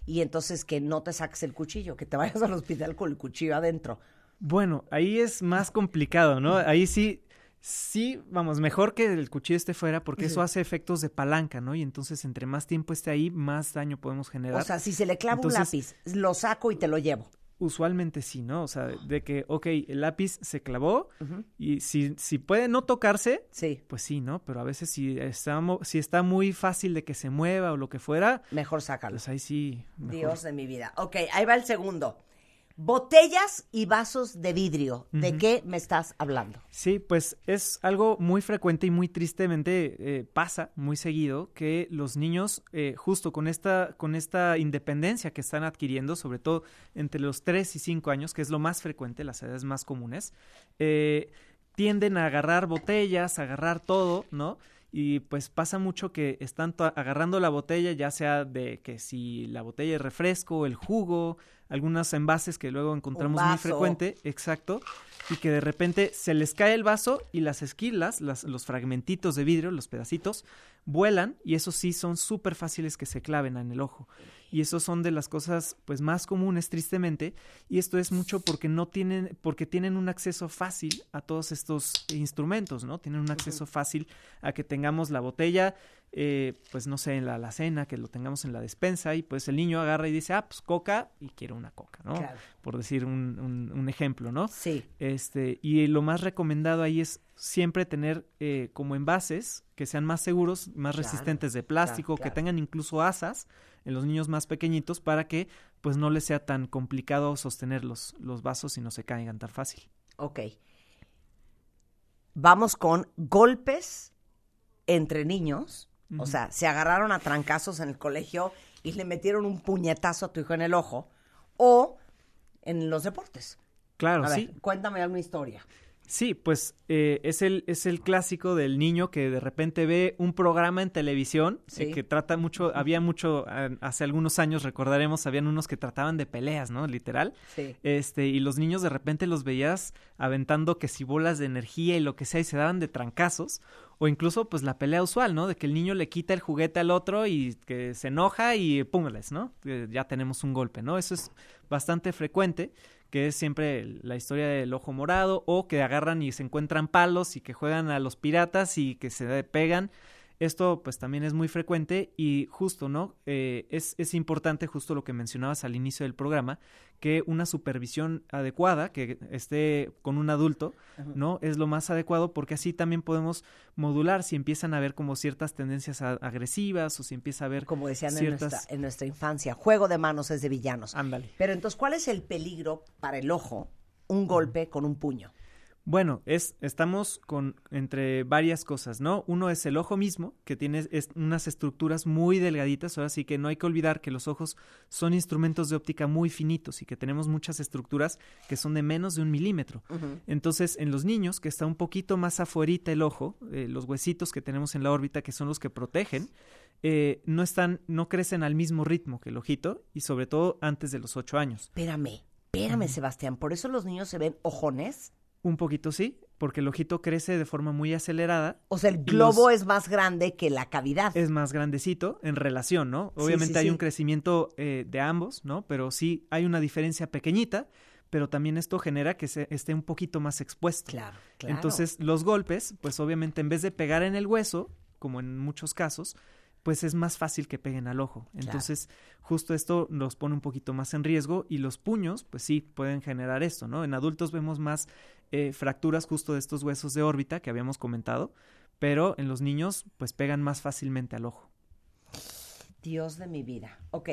y entonces que no te saques el cuchillo, que te vayas al hospital con el cuchillo adentro. Bueno, ahí es más complicado, ¿no? Ahí sí, sí, vamos, mejor que el cuchillo esté fuera porque eso hace efectos de palanca, ¿no? Y entonces entre más tiempo esté ahí, más daño podemos generar. O sea, si se le clava Entonces- un lápiz, lo saco y te lo llevo. Usualmente sí, ¿no? O sea, de que, ok, el lápiz se clavó y si, si puede no tocarse, Sí, pues sí, ¿no? Pero a veces si está, si está muy fácil de que se mueva o lo que fuera, mejor sácalo. pues ahí sí. mejor. Dios de mi vida. Ok, ahí va el segundo. Botellas y vasos de vidrio. ¿De qué me estás hablando? Sí, pues es algo muy frecuente y muy tristemente eh, pasa muy seguido que los niños, eh, justo con esta, con esta independencia que están adquiriendo, sobre todo entre los 3 y 5 años, que es lo más frecuente, las edades más comunes, eh, tienden a agarrar botellas, a agarrar todo, ¿no? Y pues pasa mucho que están agarrando la botella, ya sea de que si la botella de refresco, el jugo, algunos envases que luego encontramos muy frecuente, exacto, y que de repente se les cae el vaso y las esquilas, las, los fragmentitos de vidrio, los pedacitos, vuelan y esos sí son súper fáciles que se claven en el ojo. Y esos son de las cosas pues más comunes tristemente y esto es mucho porque no tienen porque tienen un acceso fácil a todos estos instrumentos, ¿no? Tienen un acceso fácil a que tengamos la botella eh, pues no sé, en la alacena, que lo tengamos en la despensa y pues el niño agarra y dice, ah, pues coca y quiero una coca, ¿no? Claro. Por decir un, un- un ejemplo, ¿no? Sí. Este, y lo más recomendado ahí es siempre tener eh, como envases que sean más seguros, más Claro, resistentes de plástico, claro. que tengan incluso asas en los niños más pequeñitos para que pues no les sea tan complicado sostener los, los vasos y no se caigan tan fácil. Ok. Vamos con golpes entre niños. O sea, se agarraron a trancazos en el colegio y le metieron un puñetazo a tu hijo en el ojo. O en los deportes. Claro, A ver, sí. cuéntame alguna historia. Sí, pues eh, es, el, es el clásico del niño que de repente ve un programa en televisión eh, Sí. que trata mucho, había mucho, eh, hace algunos años recordaremos, habían unos que trataban de peleas, ¿no? Literal. Sí. Este, y los niños de repente los veías aventando que si bolas de energía y lo que sea y se daban de trancazos. O incluso, pues, la pelea usual, ¿no? De que el niño le quita el juguete al otro y que se enoja y púngales, ¿no? Que ya tenemos un golpe, ¿no? Eso es bastante frecuente, que es siempre la historia del ojo morado, o que agarran y se encuentran palos y que juegan a los piratas y que se pegan. Esto pues también es muy frecuente y justo, ¿no? Eh, es, es importante justo lo que mencionabas al inicio del programa, que una supervisión adecuada, que esté con un adulto, ¿no? Es lo más adecuado porque así también podemos modular si empiezan a ver como ciertas tendencias agresivas o si empieza a ver Como decían en, nuestra, en nuestra infancia, juego de manos es de villanos. Ándale. Pero entonces, ¿cuál es el peligro para el ojo? Un golpe con un puño. Bueno, es, estamos con entre varias cosas, ¿no? Uno es el ojo mismo, que tiene es- unas estructuras muy delgaditas, ahora sí que no hay que olvidar que los ojos son instrumentos de óptica muy finitos y que tenemos muchas estructuras que son de menos de un milímetro. Entonces, en los niños, que está un poquito más afuerita el ojo, eh, los huesitos que tenemos en la órbita, que son los que protegen, eh, no están, no crecen al mismo ritmo que el ojito, y sobre todo antes de los ocho años. Espérame, espérame, Sebastián. Por eso los niños se ven ojones. Un poquito sí, porque el ojito crece de forma muy acelerada O sea, el globo los- es más grande que la cavidad. es más grandecito en relación, ¿no? Sí, Obviamente sí, hay sí. un crecimiento eh, de ambos, ¿no? Pero sí hay una diferencia pequeñita, pero también esto genera que se esté un poquito más expuesto. Claro, claro. Entonces, los golpes, pues obviamente en vez de pegar en el hueso, como en muchos casos, pues es más fácil que peguen al ojo. Entonces, justo esto los pone un poquito más en riesgo y los puños, pues sí, pueden generar esto, ¿no? En adultos vemos más eh, fracturas justo de estos huesos de órbita que habíamos comentado, pero en los niños, pues pegan más fácilmente al ojo. Dios de mi vida. Ok.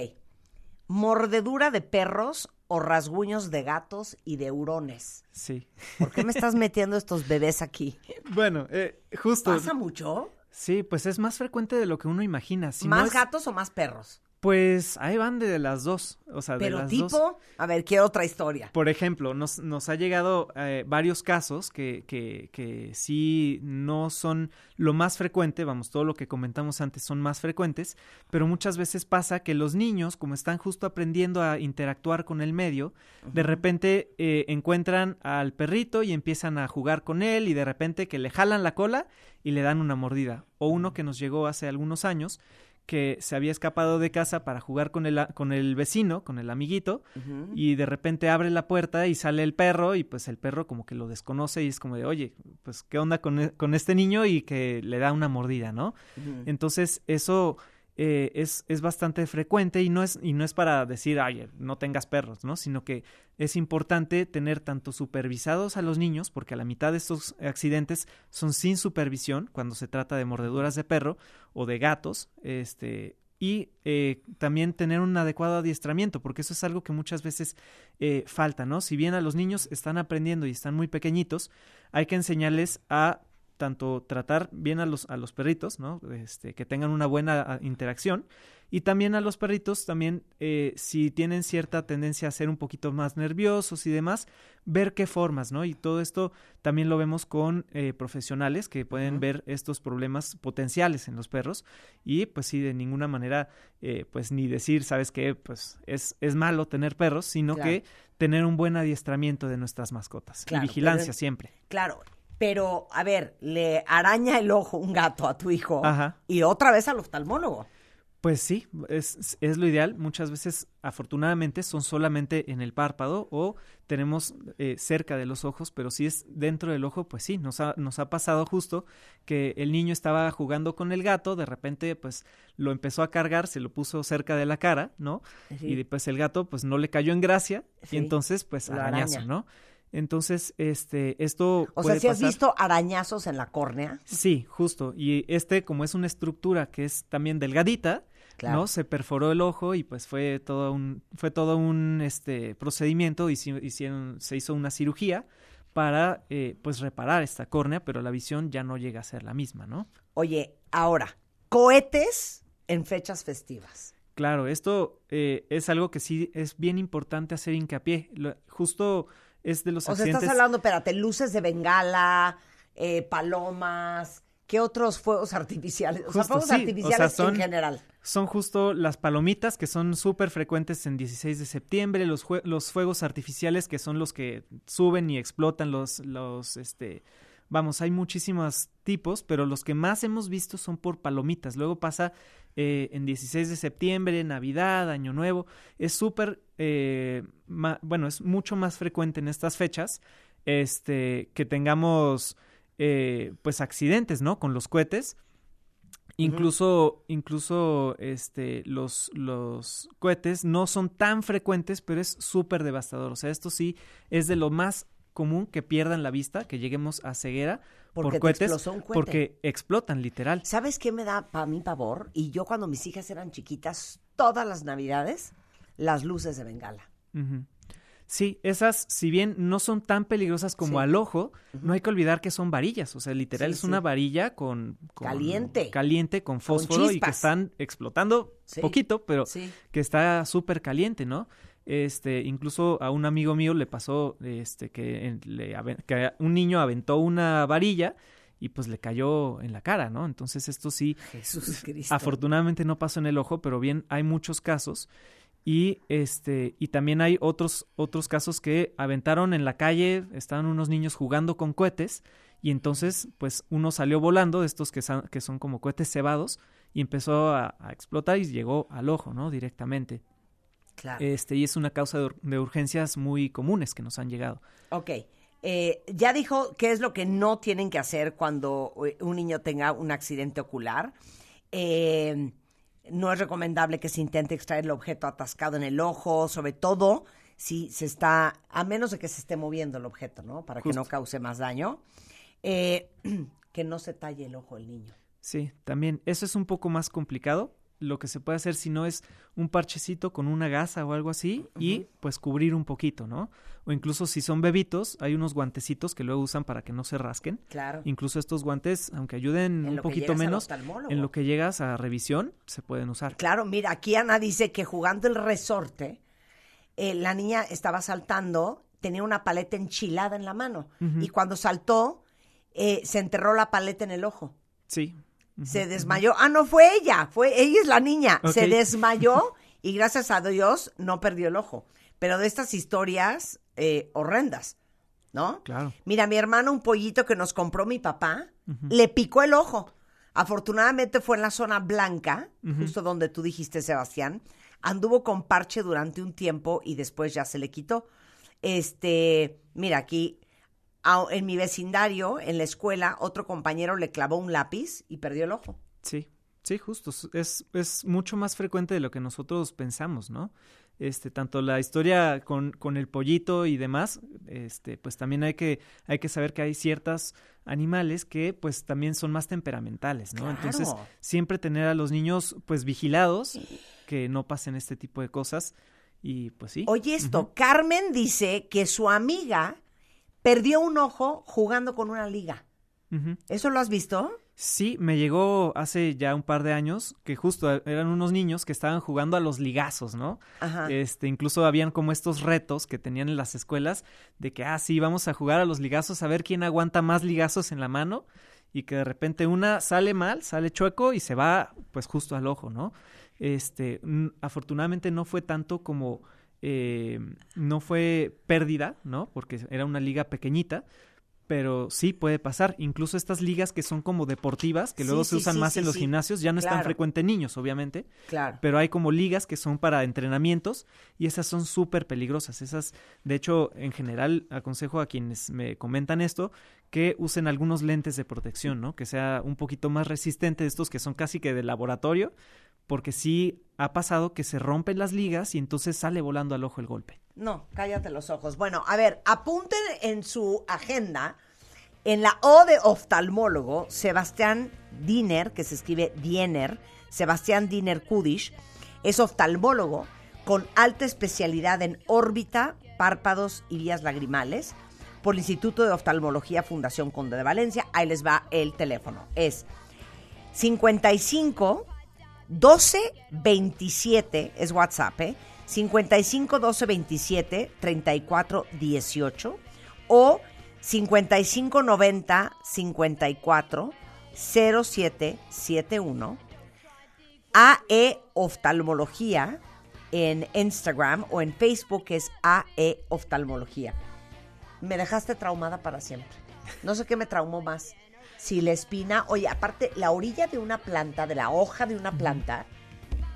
Mordedura de perros o rasguños de gatos y de hurones. Sí. ¿Por qué me estás [LAUGHS] metiendo estos bebés aquí? Bueno, eh, justo. ¿Pasa mucho? Sí, pues es más frecuente de lo que uno imagina. Si no ¿Más es- gatos o más perros? Pues ahí van de las dos. O sea, de Pero las tipo, dos. a ver, quiero otra historia. Por ejemplo, nos, nos ha llegado eh, varios casos que, que, que sí no son lo más frecuente, vamos, todo lo que comentamos antes son más frecuentes, pero muchas veces pasa que los niños, como están justo aprendiendo a interactuar con el medio, de repente eh, encuentran al perrito y empiezan a jugar con él y de repente que le jalan la cola y le dan una mordida. O uno que nos llegó hace algunos años que se había escapado de casa para jugar con el, con el vecino, con el amiguito, y de repente abre la puerta y sale el perro y pues el perro como que lo desconoce y es como de, oye, pues qué onda con, e- con este niño y que le da una mordida, ¿no? Entonces eso eh, es, es bastante frecuente y no es, y no es para decir, ay, no tengas perros, ¿no? Sino que es importante tener tanto supervisados a los niños, porque a la mitad de estos accidentes son sin supervisión cuando se trata de mordeduras de perro o de gatos, este, y eh, también tener un adecuado adiestramiento, porque eso es algo que muchas veces eh, falta, ¿no? Si bien a los niños están aprendiendo y están muy pequeñitos, hay que enseñarles a tanto tratar bien a los, a los perritos, ¿no? Este, que tengan una buena ah, interacción. Y también a los perritos, también eh, si tienen cierta tendencia a ser un poquito más nerviosos y demás, ver qué formas, ¿no? Y todo esto también lo vemos con eh, profesionales que pueden ver estos problemas potenciales en los perros y pues sí, de ninguna manera, eh, pues ni decir, ¿sabes qué? Pues es, es malo tener perros, sino Claro. que tener un buen adiestramiento de nuestras mascotas Claro, y vigilancia pero- siempre. Claro, pero a ver, le araña el ojo un gato a tu hijo Ajá. y otra vez al oftalmólogo. Pues sí, es, es lo ideal. Muchas veces, afortunadamente, son solamente en el párpado o tenemos eh, cerca de los ojos, pero si es dentro del ojo, pues sí, nos ha, nos ha pasado justo que el niño estaba jugando con el gato, de repente, pues lo empezó a cargar, se lo puso cerca de la cara, ¿no? Sí. Y pues el gato, pues no le cayó en gracia Sí. y entonces, pues arañazo, araña. ¿no? Entonces, este, esto O puede sea, si has pasar- visto arañazos en la córnea, Sí, justo. Y este, como es una estructura que es también delgadita, Claro. ¿no? Se perforó el ojo y pues fue todo un, fue todo un este procedimiento, hicieron, se hizo una cirugía para eh, pues reparar esta córnea, pero la visión ya no llega a ser la misma, ¿no? oye, ahora, cohetes en fechas festivas. Claro, esto eh, es algo que sí es bien importante hacer hincapié. Lo- justo es de los O sea, estás hablando, espérate, luces de bengala, eh, palomas, ¿qué otros fuegos artificiales? O sea, fuegos sí, o artificiales sea, son- en general. Son justo las palomitas que son súper frecuentes en 16 de septiembre, los, los fuegos artificiales que son los que suben y explotan los, los, este, vamos, hay muchísimos tipos, pero los que más hemos visto son por palomitas. Luego pasa eh, en 16 de septiembre, Navidad, Año Nuevo. Es súper, eh, bueno, es mucho más frecuente en estas fechas, este, que tengamos, eh, pues, accidentes, ¿no? Con los cohetes. Incluso, incluso este, los, los cohetes no son tan frecuentes, pero es súper devastador. O sea, esto sí es de lo más común que pierdan la vista, que lleguemos a ceguera Porque por cohetes, explotó un cohete. porque explotan literal. ¿Sabes qué me da para mí pavor? Y yo cuando mis hijas eran chiquitas, todas las navidades, las luces de bengala. Sí, esas, si bien no son tan peligrosas como Sí. al ojo, no hay que olvidar que son varillas. O sea, literal Sí, es sí. una varilla con, con- Caliente. Caliente, con fósforo y que están explotando poquito, pero Sí. que está súper caliente, ¿no? Este, incluso a un amigo mío le pasó este, que, le que un niño aventó una varilla y pues le cayó en la cara, ¿no? Entonces esto sí, Jesús [LAUGHS] Cristo. afortunadamente no pasó en el ojo, pero bien hay muchos casos y este y también hay otros otros casos que aventaron en la calle, estaban unos niños jugando con cohetes y entonces pues uno salió volando de estos que, son- que son como cohetes cebados y empezó a, a explotar y llegó al ojo, ¿no? Directamente. Claro. Este, y es una causa de, ur- de urgencias muy comunes que nos han llegado. Ok. Eh, ya dijo qué es lo que no tienen que hacer cuando eh, un niño tenga un accidente ocular. Eh, no es recomendable que se intente extraer el objeto atascado en el ojo, sobre todo si se está, a menos de que se esté moviendo el objeto, ¿no? Para que no cause más daño. Eh, [CLEARS THROAT] que no se talle el ojo el niño. Sí, también. Eso es un poco más complicado. Lo que se puede hacer si no es un parchecito con una gasa o algo así y pues cubrir un poquito, ¿no? O incluso si son bebitos, hay unos guantecitos que luego usan para que no se rasquen. Claro. Incluso estos guantes, aunque ayuden En un poquito menos, en lo que llegas a revisión, se pueden usar. Claro, mira, aquí Ana dice que jugando el resorte, eh, la niña estaba saltando, tenía una paleta enchilada en la mano y cuando saltó, eh, se enterró la paleta en el ojo. Sí. Se desmayó. Ah, no fue ella, fue ella es la niña. Se desmayó [LAUGHS] y gracias a Dios no perdió el ojo. Pero de estas historias eh, horrendas, ¿no? Claro. Mira, mi hermano, un pollito que nos compró mi papá, le picó el ojo. Afortunadamente fue en la zona blanca, justo donde tú dijiste, Sebastián. Anduvo con parche durante un tiempo y después ya se le quitó. Este, mira, aquí a- en mi vecindario, en la escuela, otro compañero le clavó un lápiz y perdió el ojo. Sí, sí, justo. Es, es mucho más frecuente de lo que nosotros pensamos, ¿no? Este, tanto la historia con, con el pollito y demás, este, pues también hay que, hay que saber que hay ciertos animales que pues también son más temperamentales, ¿no? Entonces, siempre tener a los niños pues vigilados, que no pasen este tipo de cosas. Y pues sí. Oye esto, Carmen dice que su amiga perdió un ojo jugando con una liga. ¿Eso lo has visto? Sí, me llegó hace ya un par de años que justo e, eran unos niños que estaban jugando a los ligazos, ¿no? Ajá. Este, incluso habían como estos retos que tenían en las escuelas de que, ah, sí, vamos a jugar a los ligazos a ver quién aguanta más ligazos en la mano y que de repente una sale mal, sale chueco y se va pues justo al ojo, ¿no? Este, afortunadamente no fue tanto como, eh, no fue pérdida, ¿no? Porque era una liga pequeñita, pero sí puede pasar. Incluso estas ligas que son como deportivas, que Sí, luego se sí, usan sí, más en los gimnasios, ya no es tan Claro. frecuente en niños, obviamente, Claro. pero hay como ligas que son para entrenamientos y esas son súper peligrosas. Esas, de hecho, en general aconsejo a quienes me comentan esto que usen algunos lentes de protección, ¿no? Que sea un poquito más resistente de estos que son casi que de laboratorio, porque sí ha pasado que se rompen las ligas y entonces sale volando al ojo el golpe. No, cállate los ojos. Bueno, a ver, apunten en su agenda, en la O de oftalmólogo, Sebastián Diner, que se escribe Diener, Sebastián Diner Kudish, es oftalmólogo con alta especialidad en órbita, párpados y vías lagrimales por el Instituto de Oftalmología Fundación Conde de Valencia. Ahí les va el teléfono. Es 55 12 27 es WhatsApp, ¿eh? 55 12 27 34 18 o 55 90 54 07 71 AE Oftalmología en Instagram o en Facebook que es AE Oftalmología. Me dejaste traumada para siempre. No sé qué me traumó más. Si la espina, oye, aparte, la orilla de una planta, de la hoja de una planta,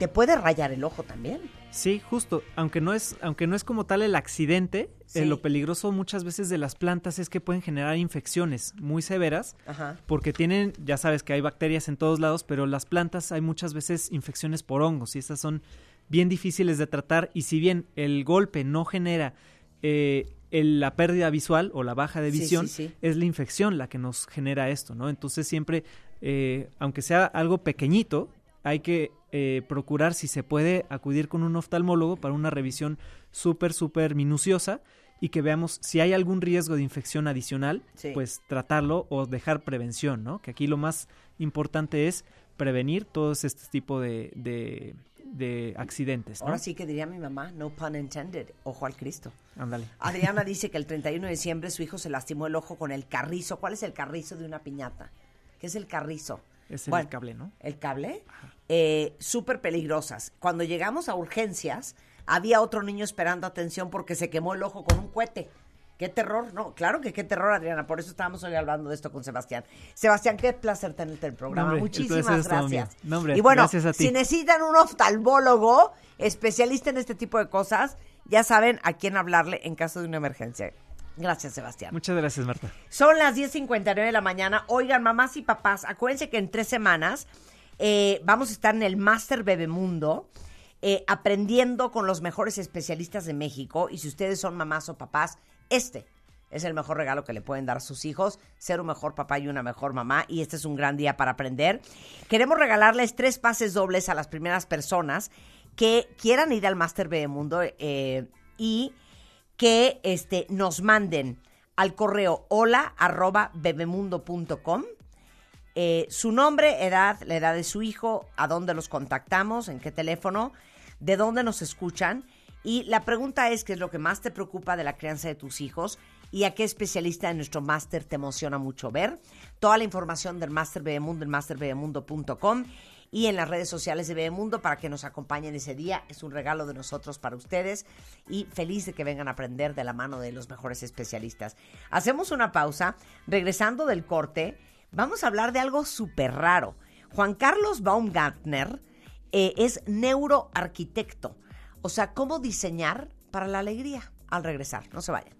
te puede rayar el ojo también. Sí, justo. Aunque no es, aunque no es como tal el accidente, Sí. eh, lo peligroso muchas veces de las plantas es que pueden generar infecciones muy severas Ajá. porque tienen, ya sabes que hay bacterias en todos lados, pero las plantas hay muchas veces infecciones por hongos y estas son bien difíciles de tratar y si bien el golpe no genera eh, el- la pérdida visual o la baja de visión, sí, sí. es la infección la que nos genera esto, ¿no? Entonces siempre, eh, aunque sea algo pequeñito, hay que eh, procurar si se puede acudir con un oftalmólogo para una revisión súper, súper minuciosa y que veamos si hay algún riesgo de infección adicional, pues tratarlo o dejar prevención, ¿no? Que aquí lo más importante es prevenir todos este tipo de, de, de accidentes, ¿no? Ahora sí que diría mi mamá, no pun intended, ojo al Cristo. Ándale. Adriana [LAUGHS] dice que el 31 de diciembre su hijo se lastimó el ojo con el carrizo. ¿Cuál es el carrizo de una piñata? ¿Qué es el carrizo? Es el Bueno, cable, ¿no? ¿El cable? Eh, Súper peligrosas. Cuando llegamos a urgencias, había otro niño esperando atención porque se quemó el ojo con un cohete. Qué terror, no, claro que qué terror, Adriana. Por eso estábamos hoy hablando de esto con Sebastián. Sebastián, qué placer tenerte en el programa. El Muchísimas gracias. mío. No, hombre, y bueno, gracias a ti. si necesitan un oftalmólogo especialista en este tipo de cosas, ya saben a quién hablarle en caso de una emergencia. Gracias, Sebastián. Muchas gracias, Marta. Son las 10.59 de la mañana. Oigan, mamás y papás, acuérdense que en tres semanas eh, vamos a estar en el Master Bebemundo eh, aprendiendo con los mejores especialistas de México. Y si ustedes son mamás o papás, este es el mejor regalo que le pueden dar a sus hijos, ser un mejor papá y una mejor mamá. Y este es un gran día para aprender. Queremos regalarles tres pases dobles a las primeras personas que quieran ir al Master Bebemundo eh, y que este, nos manden al correo hola arroba bebemundo.com eh, su nombre, edad, la edad de su hijo, a dónde los contactamos, en qué teléfono, de dónde nos escuchan. Y la pregunta es, ¿qué es lo que más te preocupa de la crianza de tus hijos? ¿Y a qué especialista de nuestro máster te emociona mucho ver? Toda la información del Máster Bebemundo en masterbebemundo.com y en las redes sociales de Bebemundo para que nos acompañen ese día. Es un regalo de nosotros para ustedes y feliz de que vengan a aprender de la mano de los mejores especialistas. Hacemos una pausa. Regresando del corte, vamos a hablar de algo súper raro. Juan Carlos Baumgartner eh, es neuroarquitecto. O sea, cómo diseñar para la alegría al regresar. No se vayan.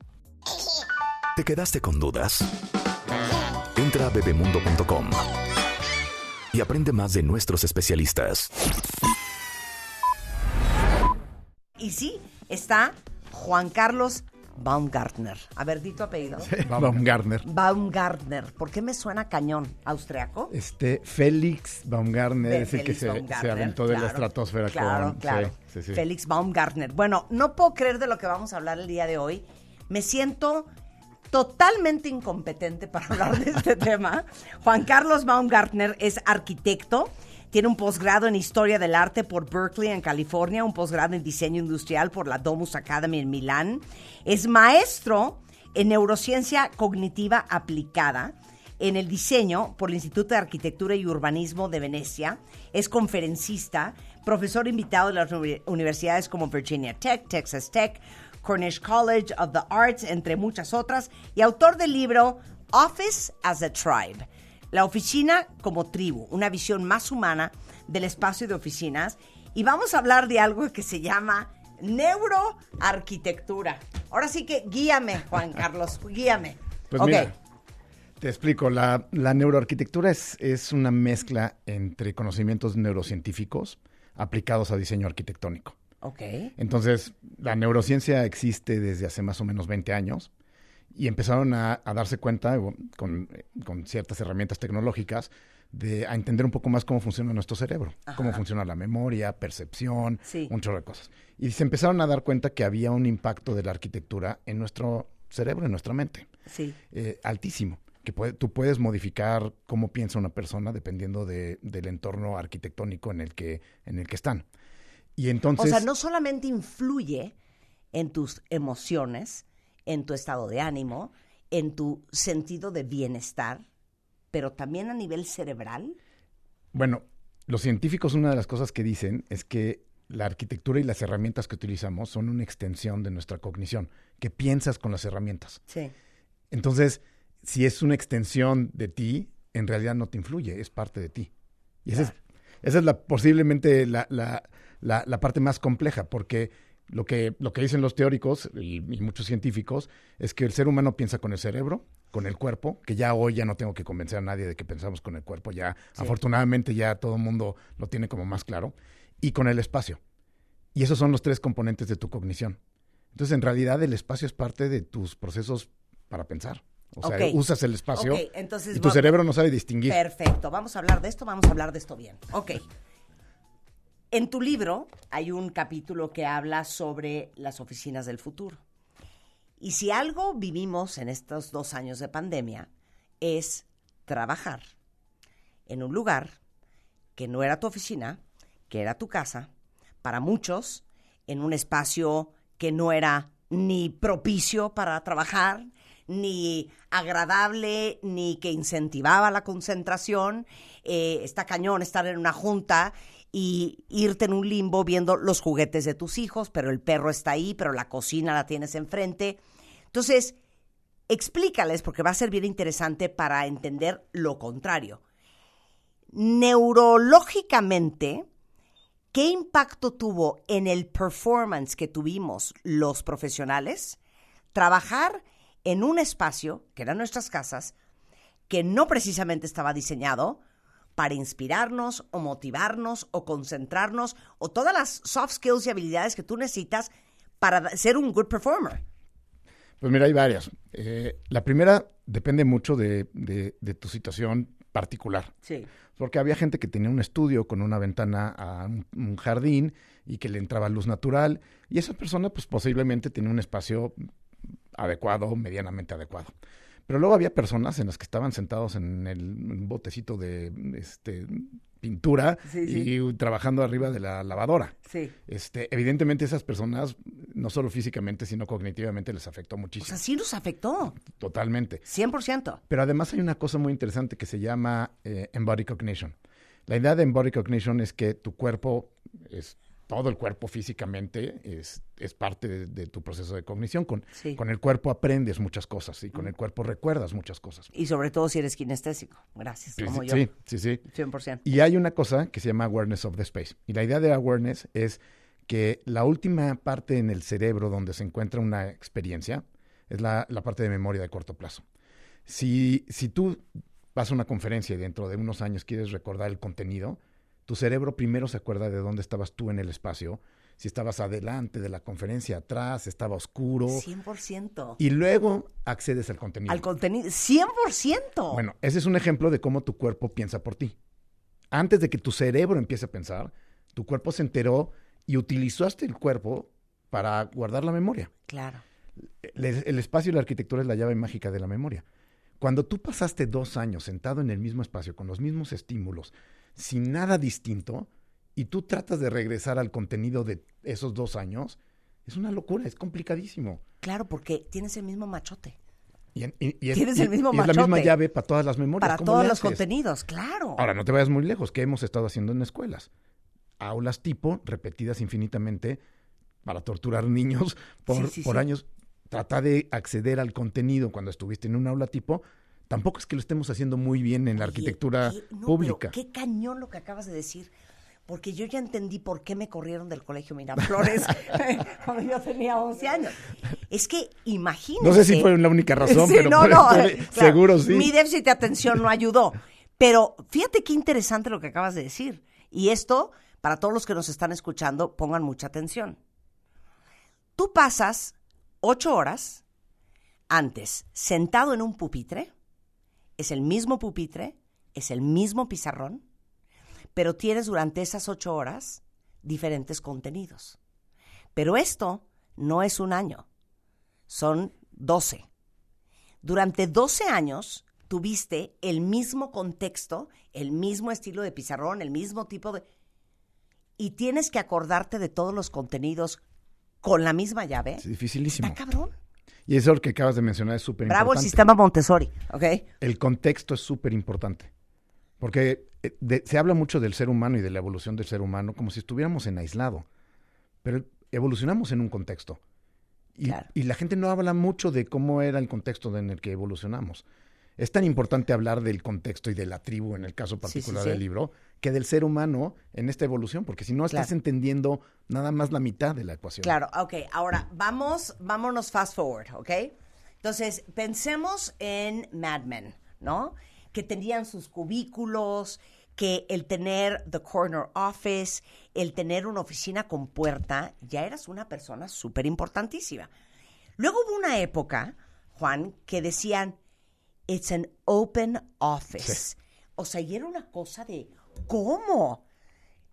¿Te quedaste con dudas? Entra a bebemundo.com y aprende más de nuestros especialistas. Y sí, está Juan Carlos Baumgartner. A ver, di tu apellido. Baumgartner. Baumgartner. ¿Por qué me suena cañón? ¿Austriaco? Este, Félix Baumgartner De es el que se, se aventó de la estratosfera Claro, con... claro. sí, sí, sí. Félix Baumgartner. Bueno, no puedo creer de lo que vamos a hablar el día de hoy. Me siento totalmente incompetente para hablar de este [LAUGHS] tema. Juan Carlos Baumgartner es arquitecto. Tiene un posgrado en Historia del Arte por Berkeley, en California, un posgrado en Diseño Industrial por la Domus Academy en Milán. Es maestro en Neurociencia Cognitiva Aplicada en el diseño por el Instituto de Arquitectura y Urbanismo de Venecia. Es conferencista, profesor invitado de las uni- universidades como Virginia Tech, Texas Tech, Cornish College of the Arts, entre muchas otras, y autor del libro Office as a Tribe. La oficina como tribu, una visión más humana del espacio de oficinas. Y vamos a hablar de algo que se llama neuroarquitectura. Ahora sí que guíame, Juan Carlos, guíame. Pues Ok. mira, te explico. La, la neuroarquitectura es, es una mezcla entre conocimientos neurocientíficos aplicados a diseño arquitectónico. Ok. Entonces, la neurociencia existe desde hace más o menos 20 años y empezaron a, a darse cuenta o, con, con ciertas herramientas tecnológicas de a entender un poco más cómo funciona nuestro cerebro, cómo funciona la memoria, percepción, Sí. un chorro de cosas. Y se empezaron a dar cuenta que había un impacto de la arquitectura en nuestro cerebro, en nuestra mente, Sí. eh, altísimo. Que puede- tú puedes modificar cómo piensa una persona dependiendo de- del entorno arquitectónico en el que, en el que están. Y entonces... O sea, no solamente influye en tus emociones, en tu estado de ánimo, en tu sentido de bienestar, pero también a nivel cerebral. Bueno, los científicos una de las cosas que dicen es que la arquitectura y las herramientas que utilizamos son una extensión de nuestra cognición, que piensas con las herramientas. Sí. Entonces, si es una extensión de ti, en realidad no te influye, es parte de ti. Y esa es, esa es la, posiblemente la, la- la- la parte más compleja, porque lo que, lo que dicen los teóricos y, y muchos científicos es que el ser humano piensa con el cerebro, con el cuerpo, que ya hoy ya no tengo que convencer a nadie de que pensamos con el cuerpo, ya afortunadamente ya todo el mundo lo tiene como más claro, y con el espacio. Y esos son los tres componentes de tu cognición. Entonces, en realidad, el espacio es parte de tus procesos para pensar. O sea, usas el espacio entonces y tu cerebro no sabe distinguir. Perfecto, vamos a hablar de esto, vamos a hablar de esto bien. Ok. En tu libro hay un capítulo que habla sobre las oficinas del futuro. Y si algo vivimos en estos dos años de pandemia es trabajar en un lugar que no era tu oficina, que era tu casa, para muchos, en un espacio que no era ni propicio para trabajar, ni agradable, ni que incentivaba la concentración. Eh, está cañón estar en una junta y irte en un limbo viendo los juguetes de tus hijos, pero el perro está ahí, pero la cocina la tienes enfrente. Entonces, explícales, porque va a ser interesante para entender lo contrario. Neurológicamente, ¿qué impacto tuvo en el performance que tuvimos los profesionales trabajar en un espacio, que eran nuestras casas, que no precisamente estaba diseñado para inspirarnos o motivarnos o concentrarnos o todas las soft skills y habilidades que tú necesitas para ser un good performer? Pues mira, hay varias. Eh, la primera depende mucho de, de- de tu situación particular. Sí. Porque había gente que tenía un estudio con una ventana a un, un jardín y que le entraba luz natural. Y esa persona, pues posiblemente tenía un espacio adecuado, medianamente adecuado. Pero luego había personas en las que estaban sentados en el botecito de este, pintura Sí, sí. y trabajando arriba de la lavadora. Sí. Este, evidentemente esas personas, no solo físicamente, sino cognitivamente, les afectó O muchísimo. sea, sí nos afectó. Totalmente. 100%. Pero además hay una cosa muy interesante que se llama eh, embody cognition. La idea de embody cognition es que tu cuerpo es todo el cuerpo físicamente es, es parte de, de tu proceso de cognición. Con, Sí. con el cuerpo aprendes muchas cosas y con el cuerpo recuerdas muchas cosas. Y sobre todo si eres kinestésico. Gracias, Sí, como sí, yo. sí, sí, sí. 100%. Y hay una cosa que se llama awareness of the space. Y la idea de awareness es que la última parte en el cerebro donde se encuentra una experiencia es la, la parte de memoria de corto plazo. Si, si tú vas a una conferencia y dentro de unos años quieres recordar el contenido, tu cerebro primero se acuerda de dónde estabas tú en el espacio, si estabas adelante de la conferencia, atrás, estaba oscuro, 100%. y luego accedes al contenido. Al contenido. 100%. Bueno, ese es un ejemplo de cómo tu cuerpo piensa por ti. Antes de que tu cerebro empiece a pensar, tu cuerpo se enteró y utilizaste el cuerpo para guardar la memoria. Claro. El, el espacio y la arquitectura es la llave mágica de la memoria. Cuando tú pasaste dos años sentado en el mismo espacio, con los mismos estímulos, sin nada distinto, y tú tratas de regresar al contenido de esos dos años, es una locura, es complicadísimo. Claro, porque tienes el mismo machote. Y, en- y- y es, Tienes el mismo y es la misma machote. llave para todas las memorias. Para ¿Cómo todos los contenidos, claro. Ahora, no te vayas muy lejos. ¿Qué hemos estado haciendo en escuelas? Aulas tipo, repetidas infinitamente, para torturar [LAUGHS] niños por, Sí, sí, por sí. años. Trata de acceder al contenido cuando estuviste en un aula tipo. Tampoco es que lo estemos haciendo muy bien en la Oye, arquitectura qué- no, pública. pero qué cañón lo que acabas de decir. Porque yo ya entendí por qué me corrieron del colegio Miraflores [LAUGHS] [LAUGHS] cuando yo tenía 11 años. Es que imagínate. No sé si fue la única razón, Sí, pero no, no, claro, seguro sí. Mi déficit de atención no ayudó. Pero fíjate qué interesante lo que acabas de decir. Y esto, para todos los que nos están escuchando, pongan mucha atención. Tú pasas ocho horas antes sentado en un pupitre, es el mismo pupitre, es el mismo pizarrón, pero tienes durante esas ocho horas diferentes contenidos. Pero esto no es un año, son 12. Durante 12 años tuviste el mismo contexto, el mismo estilo de pizarrón, el mismo tipo de... y tienes que acordarte de todos los contenidos con la misma llave. Es dificilísimo. Está cabrón. Y eso que acabas de mencionar es súper Bravo importante. el sistema Montessori, ¿ok? El contexto es súper importante. Porque eh, de- se habla mucho del ser humano y de la evolución del ser humano como si estuviéramos en aislado. Pero evolucionamos en un contexto. Y, Claro. y la gente no habla mucho de cómo era el contexto en el que evolucionamos. Es tan importante hablar del contexto y de la tribu, en el caso Sí, sí, particular sí. del libro, que del ser humano en esta evolución, porque si no estás Claro. entendiendo nada más la mitad de la ecuación. Claro, ok. Ahora, vamos, vámonos fast forward, ¿ok? Entonces, pensemos en Mad Men, ¿no? Que tenían sus cubículos, que el tener the corner office, el tener una oficina con puerta, ya eras una persona súper importantísima. Luego hubo una época, Juan, que decían, it's an open office. O sea, y era una cosa de, ¿cómo?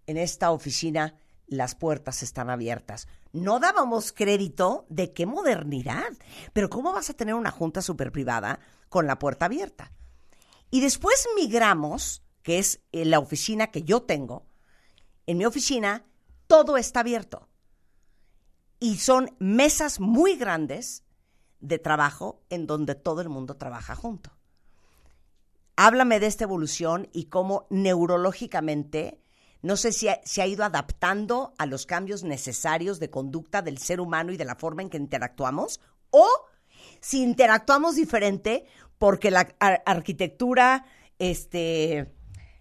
en esta oficina las puertas están abiertas. No dábamos crédito de qué modernidad, pero ¿cómo vas a tener una junta súper privada con la puerta abierta? Y después migramos, que es eh, la oficina que yo tengo. En mi oficina todo está abierto. Y son mesas muy grandes de trabajo en donde todo el mundo trabaja junto. Háblame de esta evolución y cómo neurológicamente, no sé si ha- se ha ido adaptando a los cambios necesarios de conducta del ser humano y de la forma en que interactuamos, o si interactuamos diferente porque la ar- arquitectura este,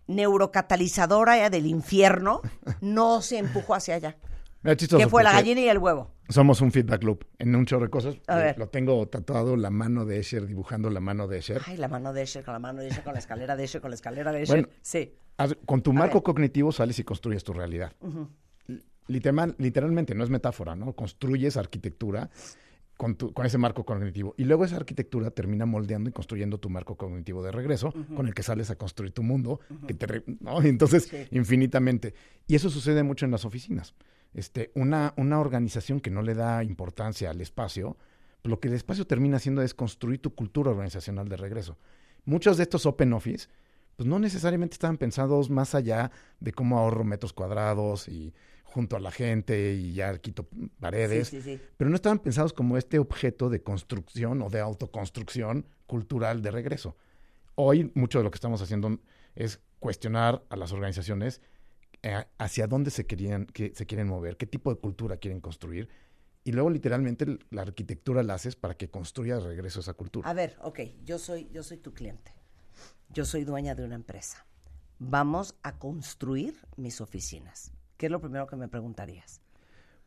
neurocatalizadora del infierno no se empujó hacia allá. [LAUGHS] ¿Qué fue la gallina y el huevo? Somos un feedback loop en un chorro de cosas. A ver. Lo tengo tatuado, la mano de Escher, dibujando la mano de Escher. Ay, la mano de Escher con la mano de Escher, con la escalera de Escher, con la escalera de Escher. Bueno, sí. Con tu marco cognitivo sales y construyes tu realidad. Literal- literalmente, no es metáfora, ¿no? Construyes arquitectura con, tu- con ese marco cognitivo. Y luego esa arquitectura termina moldeando y construyendo tu marco cognitivo de regreso, con el que sales a construir tu mundo, que te ¿no? [LAUGHS] Entonces, infinitamente. Y eso sucede mucho en las oficinas. Este, una, una organización que no le da importancia al espacio, lo que el espacio termina haciendo es construir tu cultura organizacional de regreso. Muchos de estos open office, pues no necesariamente estaban pensados más allá de cómo ahorro metros cuadrados y junto a la gente y ya quito paredes, Sí, sí, sí. pero no estaban pensados como este objeto de construcción o de autoconstrucción cultural de regreso. Hoy mucho de lo que estamos haciendo es cuestionar a las organizaciones hacia dónde se querían que se quieren mover, qué tipo de cultura quieren construir y luego literalmente la arquitectura la haces para que construya de regreso esa cultura. A ver, ok, yo soy, yo soy tu cliente. Yo soy dueña de una empresa. Vamos a construir mis oficinas. ¿Qué es lo primero que me preguntarías?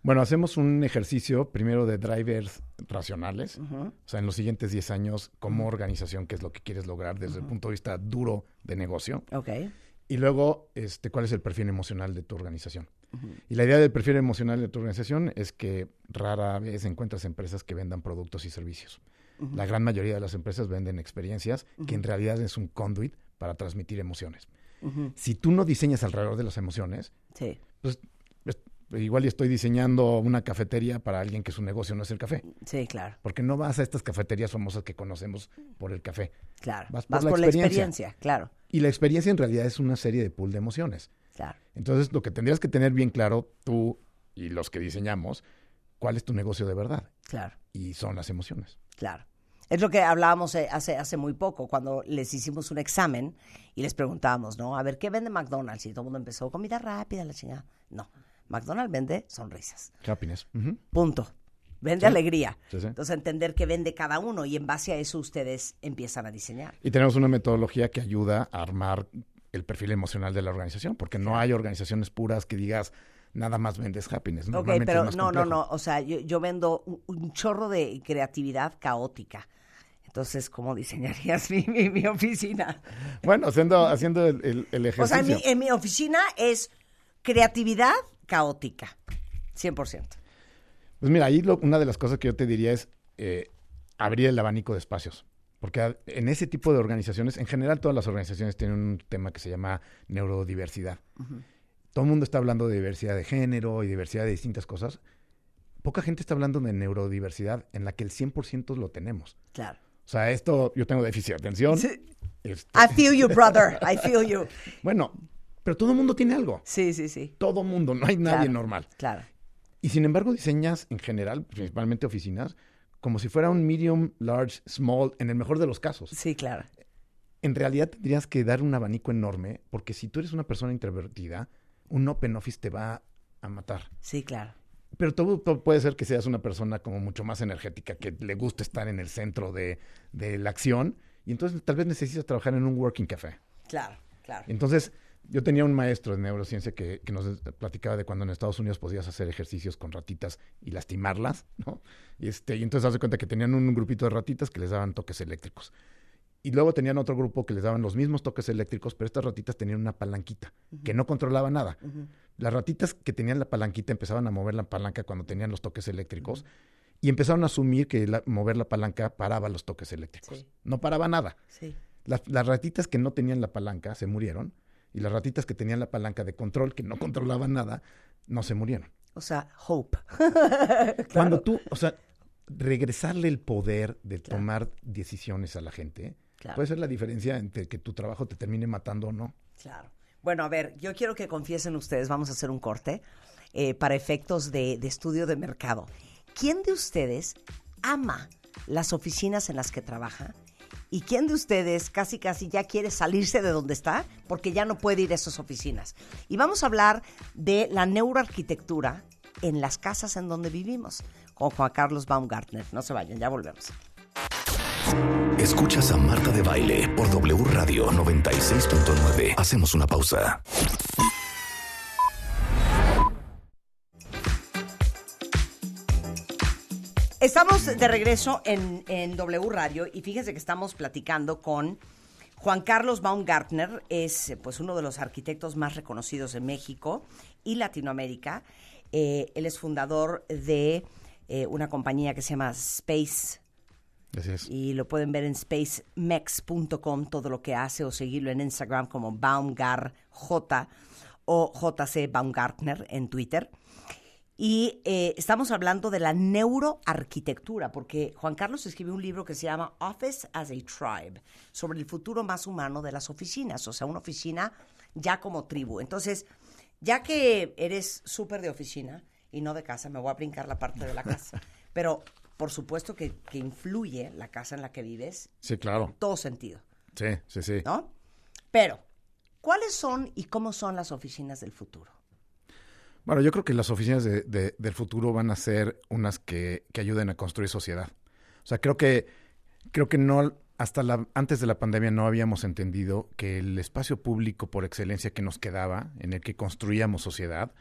Bueno, hacemos un ejercicio primero de drivers racionales, o sea, en los siguientes 10 años, como organización, qué es lo que quieres lograr desde el punto de vista duro de negocio. Ok. Y luego, este, ¿cuál es el perfil emocional de tu organización? Y la idea del perfil emocional de tu organización es que rara vez encuentras empresas que vendan productos y servicios. La gran mayoría de las empresas venden experiencias que en realidad es un conduit para transmitir emociones. Si tú no diseñas alrededor de las emociones, Sí, pues es- igual y estoy diseñando una cafetería para alguien que su negocio no es el café. sí, claro, Porque no vas a estas cafeterías famosas que conocemos por el café. claro. Vas Vas, por la por, la experiencia. experiencia, claro, Y la experiencia en realidad es una serie de pool de emociones. claro. Entonces, lo que tendrías que tener bien claro tú y los que diseñamos, cuál es tu negocio de verdad. Claro, Y son las emociones. claro. Es lo que hablábamos eh, hace, hace muy poco, cuando les hicimos un examen y les preguntábamos, ¿no? A ver, ¿qué vende McDonald's? Y todo el mundo empezó, comida rápida, la chingada. No, McDonald's vende sonrisas. Happiness. Punto. Vende Sí. alegría. Sí, sí. Entonces, entender qué vende cada uno y en base a eso ustedes empiezan a diseñar. Y tenemos una metodología que ayuda a armar el perfil emocional de la organización, porque no hay organizaciones puras que digas nada más vendes happiness. Ok, pero no, no, complejo. no. O sea, yo, yo vendo un, un chorro de creatividad caótica. Entonces, ¿cómo diseñarías [LAUGHS] mi, mi, mi oficina? Bueno, haciendo, haciendo el, el- el O ejercicio. sea, en mi, en mi oficina es creatividad caótica. 100%. Pues mira, ahí lo- una de las cosas que yo te diría es eh, abrir el abanico de espacios. Porque en ese tipo de organizaciones, en general todas las organizaciones tienen un tema que se llama neurodiversidad. Todo el mundo está hablando de diversidad de género y diversidad de distintas cosas. Poca gente está hablando de neurodiversidad en la que el 100% lo tenemos. Claro. O sea, esto, yo tengo déficit de atención. Sí. este, I feel you, brother. I feel you. [LAUGHS] bueno, Pero todo el mundo tiene algo. Sí, sí, sí. Todo mundo, no hay nadie Claro, normal. Claro. Y sin embargo diseñas en general, principalmente oficinas, como si fuera un medium, large, small, en el mejor de los casos. Sí, claro. En realidad tendrías que dar un abanico enorme, porque si tú eres una persona introvertida, un open office te va a matar. Sí, claro. Pero todo, todo puede ser que seas una persona como mucho más energética, que le gusta estar en el centro de, de la acción, y entonces tal vez necesitas trabajar en un working café. Claro, claro. Entonces, yo tenía un maestro de neurociencia que, que nos platicaba de cuando en Estados Unidos podías hacer ejercicios con ratitas y lastimarlas, ¿no? Y, este, y entonces hace cuenta que tenían un grupito de ratitas que les daban toques eléctricos. Y luego tenían otro grupo que les daban los mismos toques eléctricos, pero estas ratitas tenían una palanquita que no controlaba nada. Las ratitas que tenían la palanquita empezaban a mover la palanca cuando tenían los toques eléctricos y empezaron a asumir que la- mover la palanca paraba los toques eléctricos. Sí. No paraba nada. Sí. Las, las ratitas que no tenían la palanca se murieron y las ratitas que tenían la palanca de control, que no controlaban nada, no se murieron. O sea, hope. [LAUGHS] Cuando tú, o sea, regresarle el poder de Claro. tomar decisiones a la gente Claro. puede ser la diferencia entre que tu trabajo te termine matando o no. Claro. Bueno, a ver, yo quiero que confiesen ustedes, vamos a hacer un corte eh, para efectos de, de estudio de mercado. ¿Quién de ustedes ama las oficinas en las que trabaja? ¿Y quién de ustedes casi casi ya quiere salirse de donde está porque ya no puede ir a esas oficinas? Y vamos a hablar de la neuroarquitectura en las casas en donde vivimos con Juan Carlos Baumgartner. No se vayan, ya volvemos. Escuchas a Marta de Baile por W Radio 96.9. Hacemos una pausa. Estamos de regreso en, en W Radio y fíjense que estamos platicando con Juan Carlos Baumgartner, es eh, pues uno de los arquitectos más reconocidos en México y Latinoamérica. Eh, él es fundador de eh, una compañía que se llama Space Así es. y lo pueden ver en spacemex.com todo lo que hace o seguirlo en Instagram como BaumgarJ o JC Baumgartner en Twitter. Y eh, estamos hablando de la neuroarquitectura, porque Juan Carlos escribió un libro que se llama Office as a Tribe, sobre el futuro más humano de las oficinas, o sea, una oficina ya como tribu. Entonces, ya que eres súper de oficina y no de casa, me voy a brincar la parte de la casa, [LAUGHS] pero por supuesto que, que influye la casa en la que vives, Sí, claro. en todo sentido, Sí, sí, sí. ¿no? Pero, ¿cuáles son y cómo son las oficinas del futuro? Bueno, yo creo que las oficinas de- de- del futuro van a ser unas que, que ayuden a construir sociedad. O sea, creo que, creo que no, hasta la, antes de la pandemia no habíamos entendido que el espacio público por excelencia que nos quedaba, en el que construíamos sociedad,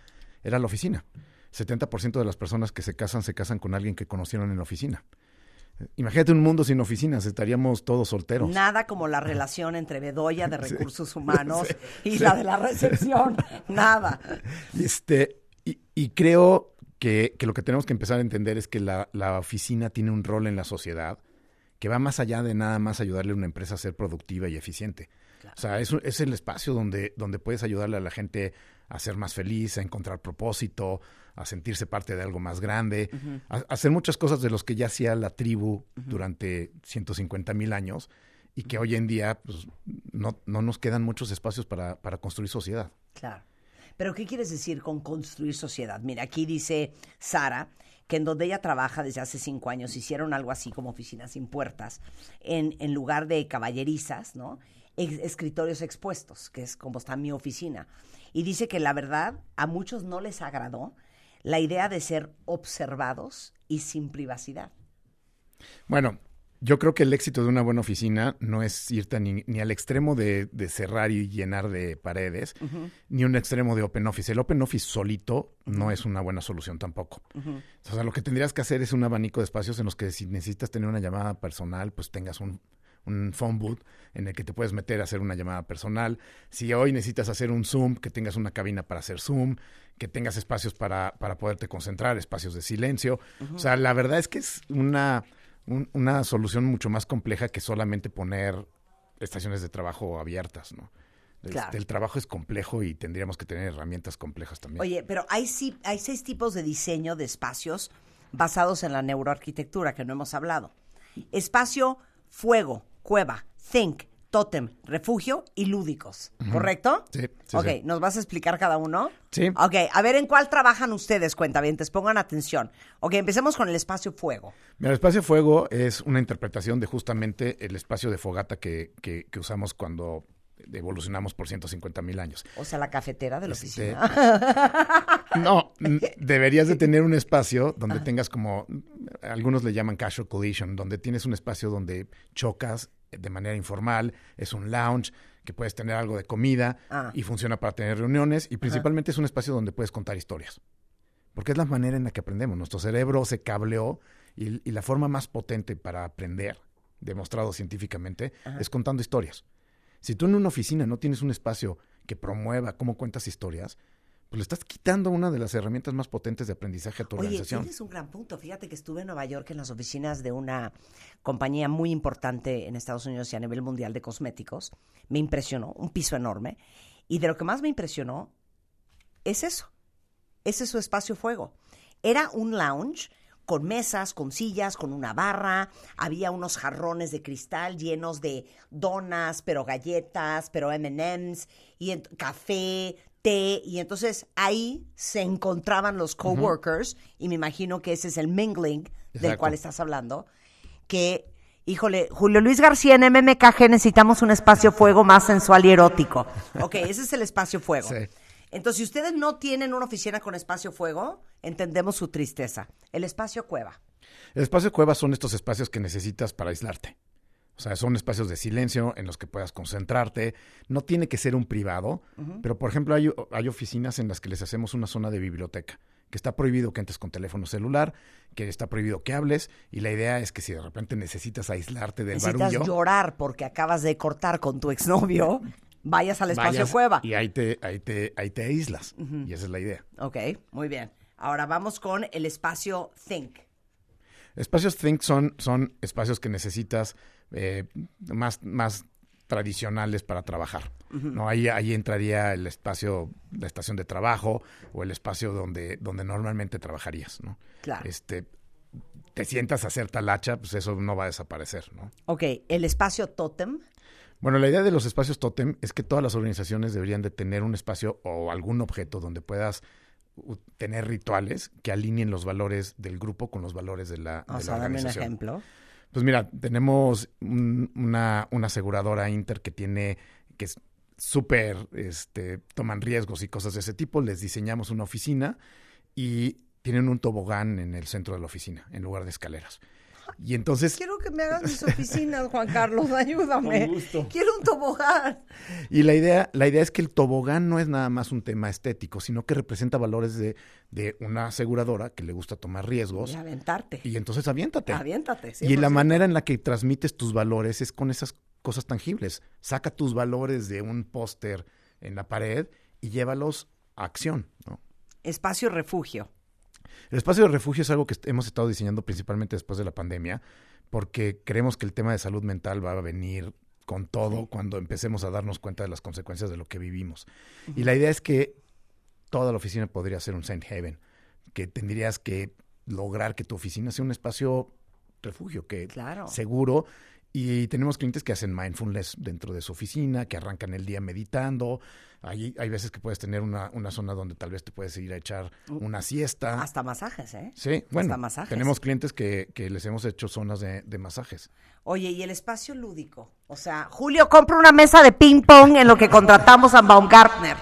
era la oficina. 70% de las personas que se casan se casan con alguien que conocieron en la oficina. Imagínate un mundo sin oficinas, estaríamos todos solteros. Nada como la relación entre Bedoya de [LAUGHS] Recursos [LAUGHS] Humanos y la de la recepción. [LAUGHS] Nada. Este, y, y creo que, que lo que tenemos que empezar a entender es que la, la oficina tiene un rol en la sociedad que va más allá de nada más ayudarle a una empresa a ser productiva y eficiente. O sea, es, es el espacio donde, donde puedes ayudarle a la gente a ser más feliz, a encontrar propósito, a sentirse parte de algo más grande, a, a hacer muchas cosas de los que ya hacía la tribu durante 150 mil años y que hoy en día pues, no, no nos quedan muchos espacios para, para construir sociedad. Claro. Pero ¿qué quieres decir con construir sociedad? Mira, aquí dice Sara que en donde ella trabaja desde hace cinco años hicieron algo así como oficinas sin puertas, en, en lugar de caballerizas, ¿no? Ex- escritorios expuestos, que es como está mi oficina. Y dice que la verdad a muchos no les agradó la idea de ser observados y sin privacidad. Bueno, yo creo que el éxito de una buena oficina no es irte ni, ni al extremo de, de cerrar y llenar de paredes, ni un extremo de open office. El open office solito no es una buena solución tampoco. O sea, lo que tendrías que hacer es un abanico de espacios en los que si necesitas tener una llamada personal, pues tengas un, un phone booth en el que te puedes meter a hacer una llamada personal. Si hoy necesitas hacer un Zoom, que tengas una cabina para hacer Zoom, que tengas espacios para, para poderte concentrar, espacios de silencio. O sea, la verdad es que es una, un- una solución mucho más compleja que solamente poner estaciones de trabajo abiertas, ¿no? Este, el trabajo es complejo y tendríamos que tener herramientas complejas también. Oye, pero hay, sí, hay seis tipos de diseño de espacios basados en la neuroarquitectura que no hemos hablado. Espacio, fuego, cueva, think, tótem, refugio y lúdicos, ¿correcto? Sí, sí, Ok, sí. ¿nos vas a explicar cada uno? Sí. Ok, a ver en cuál trabajan ustedes, cuentavientes, pongan atención. Ok, empecemos con el espacio fuego. Mira, el espacio fuego es una interpretación de justamente el espacio de fogata que, que- que usamos cuando evolucionamos por 150 mil años. O sea, la cafetera de la Este, oficina. [LAUGHS] No, [LAUGHS] deberías de tener un espacio donde tengas como, algunos le llaman casual collision, donde tienes un espacio donde chocas de manera informal, es un lounge, que puedes tener algo de comida Ah. y funciona para tener reuniones y principalmente es un espacio donde puedes contar historias. Porque es la manera en la que aprendemos. Nuestro cerebro se cableó y, y la forma más potente para aprender, demostrado científicamente, es contando historias. Si tú en una oficina no tienes un espacio que promueva cómo cuentas historias, pues le estás quitando una de las herramientas más potentes de aprendizaje a tu Oye, organización. tienes un gran punto. Fíjate que estuve en Nueva York en las oficinas de una compañía muy importante en Estados Unidos y a nivel mundial de cosméticos. Me impresionó, un piso enorme. Y de lo que más me impresionó es eso. Ese es su espacio fuego. Era un lounge con mesas, con sillas, con una barra. Había unos jarrones de cristal llenos de donas, pero galletas, pero M&M's, y café, té. Y entonces ahí se encontraban los coworkers, y me imagino que ese es el mingling del cual estás hablando, que... Híjole, Julio Luis García en MMKG necesitamos un espacio fuego más sensual y erótico. Ok, ese es el espacio fuego. Sí. Entonces, si ustedes no tienen una oficina con espacio fuego, entendemos su tristeza. El espacio cueva. El espacio cueva son estos espacios que necesitas para aislarte. O sea, son espacios de silencio en los que puedas concentrarte. No tiene que ser un privado, pero por ejemplo hay, hay oficinas en las que les hacemos una zona de biblioteca, que está prohibido que entres con teléfono celular, que está prohibido que hables, y la idea es que si de repente necesitas aislarte del Necesitas barullo, llorar porque acabas de cortar con tu exnovio, [LAUGHS] vayas al espacio vayas cueva. y ahí te, ahí te, ahí te aíslas. Y esa es la idea. Ok, muy bien. Ahora vamos con el espacio think. Espacios Think son, son espacios que necesitas eh, más, más tradicionales para trabajar. ¿no? Ahí, ahí entraría el espacio, la estación de trabajo o el espacio donde, donde normalmente trabajarías. ¿no? Claro. Este, te sientas a hacer talacha, pues eso no va a desaparecer. ¿no? Ok, el espacio totem. Bueno, la idea de los espacios totem es que todas las organizaciones deberían de tener un espacio o algún objeto donde puedas tener rituales que alineen los valores del grupo con los valores de la, O de sea, la dame un organización. ejemplo. Pues mira, tenemos un- una, una aseguradora Inter que tiene, que es súper, este, toman riesgos y cosas de ese tipo. Les diseñamos una oficina y tienen un tobogán en el centro de la oficina, en lugar de escaleras. Y entonces, Quiero que me hagas mis oficinas, Juan Carlos, [LAUGHS] ayúdame. Con gusto. Quiero un tobogán. y la idea, la idea es que el tobogán no es nada más un tema estético, sino que representa valores de, de una aseguradora que le gusta tomar riesgos. Y aventarte. Y entonces aviéntate. Aviéntate. Y la 100%. manera en la que transmites tus valores es con esas cosas tangibles. Saca tus valores de un póster en la pared y llévalos a acción. ¿no? Espacio refugio. El espacio de refugio es algo que hemos estado diseñando principalmente después de la pandemia, porque creemos que el tema de salud mental va a venir con todo cuando empecemos a darnos cuenta de las consecuencias de lo que vivimos. Y la idea es que toda la oficina podría ser un Saint Haven, que tendrías que lograr que tu oficina sea un espacio refugio, que Claro. seguro. Y tenemos clientes que hacen mindfulness dentro de su oficina, que arrancan el día meditando. Hay, hay veces que puedes tener una, una zona donde tal vez te puedes ir a echar una siesta. Hasta masajes, ¿eh? Sí, bueno, Hasta masajes. tenemos clientes que, que les hemos hecho zonas de, de masajes. Oye, y el espacio lúdico. O sea, Julio, compra una mesa de ping pong en lo que contratamos a Baumgartner.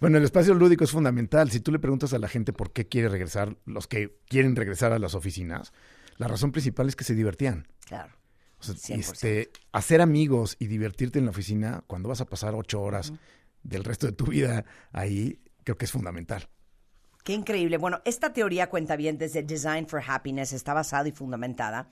Bueno, el espacio lúdico es fundamental. Si tú le preguntas a la gente por qué quiere regresar, los que quieren regresar a las oficinas, la razón principal es que se divertían. Claro. O sea, 100%. este, hacer amigos y divertirte en la oficina cuando vas a pasar ocho horas del resto de tu vida ahí, creo que es fundamental. Qué increíble. Bueno, esta teoría cuenta bien desde Design for Happiness está basada y fundamentada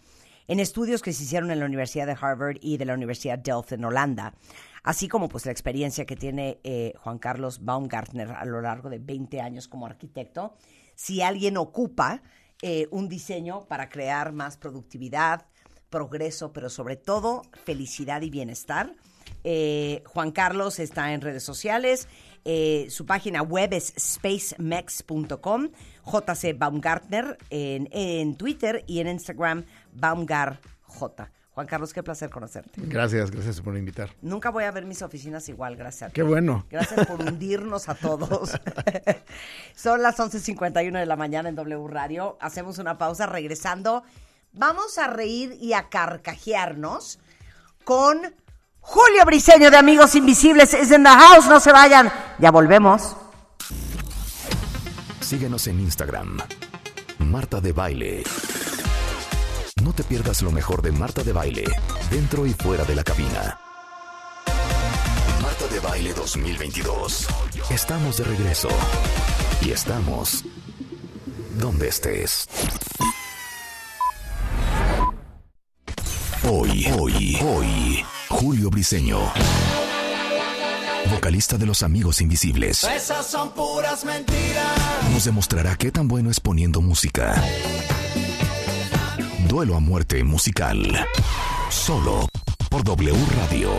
en estudios que se hicieron en la Universidad de Harvard y de la Universidad Delft en Holanda, así como pues la experiencia que tiene eh, Juan Carlos Baumgartner a lo largo de 20 años como arquitecto. Si alguien ocupa eh, un diseño para crear más productividad, progreso, pero sobre todo felicidad y bienestar, eh, Juan Carlos está en redes sociales. eh, su página web es spacemex.com. JC Baumgartner en, en Twitter y en Instagram BaumgarJ. Juan Carlos, qué placer conocerte. Gracias, gracias por invitar. Nunca voy a ver mis oficinas igual, gracias. a. Qué bueno. Gracias por hundirnos a todos. [LAUGHS] Son las 11.51 de la mañana en W Radio. Hacemos una pausa regresando. Vamos a reír y a carcajearnos con Julio Briseño de Amigos Invisibles. Es en the house, no se vayan. Ya volvemos. Síguenos en Instagram. Marta de Baile. No te pierdas lo mejor de Marta de Baile, dentro y fuera de la cabina. Marta de Baile 2022. Estamos de regreso. Y estamos donde estés. Hoy, hoy, hoy, Julio Briseño. Vocalista de Los Amigos Invisibles. Esas son puras mentiras. nos demostrará qué tan bueno es poniendo música. Duelo a muerte musical. Solo por W Radio.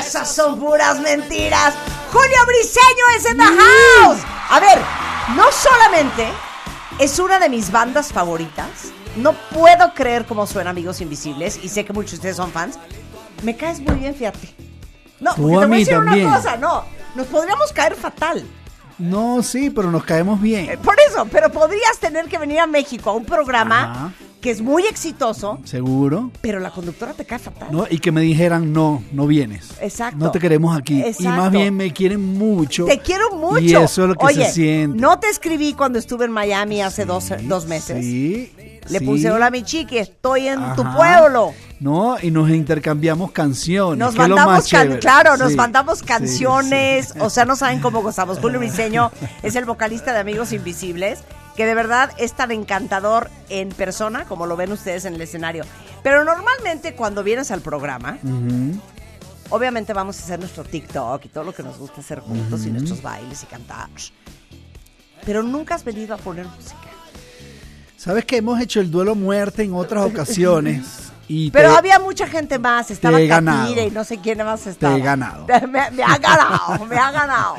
Esas son puras mentiras. Julio Briseño es en the house. A ver, no solamente es una de mis bandas favoritas. No puedo creer cómo suena Amigos Invisibles y sé que muchos de ustedes son fans. Me caes muy bien, fíjate. No, Tú porque a te voy a decir también. una cosa, no. Nos podríamos caer fatal. No, sí, pero nos caemos bien. Eh, Por eso, pero podrías tener que venir a México a un programa Ajá. Que es muy exitoso, Seguro. pero la conductora te cae fatal. ¿no? Y que me dijeran, no, no vienes. Exacto. No te queremos aquí. Y Exacto. más bien me quieren mucho. Te quiero mucho. Y eso es lo que Oye, se siente. No te escribí cuando estuve en Miami hace dos, dos meses. Sí. Le sí. puse hola mi chiqui, estoy en tu pueblo. No, y nos intercambiamos canciones. Nos mandamos, can- claro, nos mandamos canciones, o sea, no saben cómo gozamos. Julio Briseño es el vocalista de Amigos Invisibles, que de verdad es tan encantador en persona como lo ven ustedes en el escenario. Pero normalmente cuando vienes al programa, obviamente vamos a hacer nuestro TikTok y todo lo que nos gusta hacer juntos y nuestros bailes y cantar. Pero nunca has venido a poner música. Sabes que hemos hecho el duelo muerte en otras ocasiones. [LAUGHS] Y Pero te- había mucha gente más, estaba. Catire y no sé quién más estaba. he ganado. [LAUGHS] Me, me ha ganado, me ha ganado.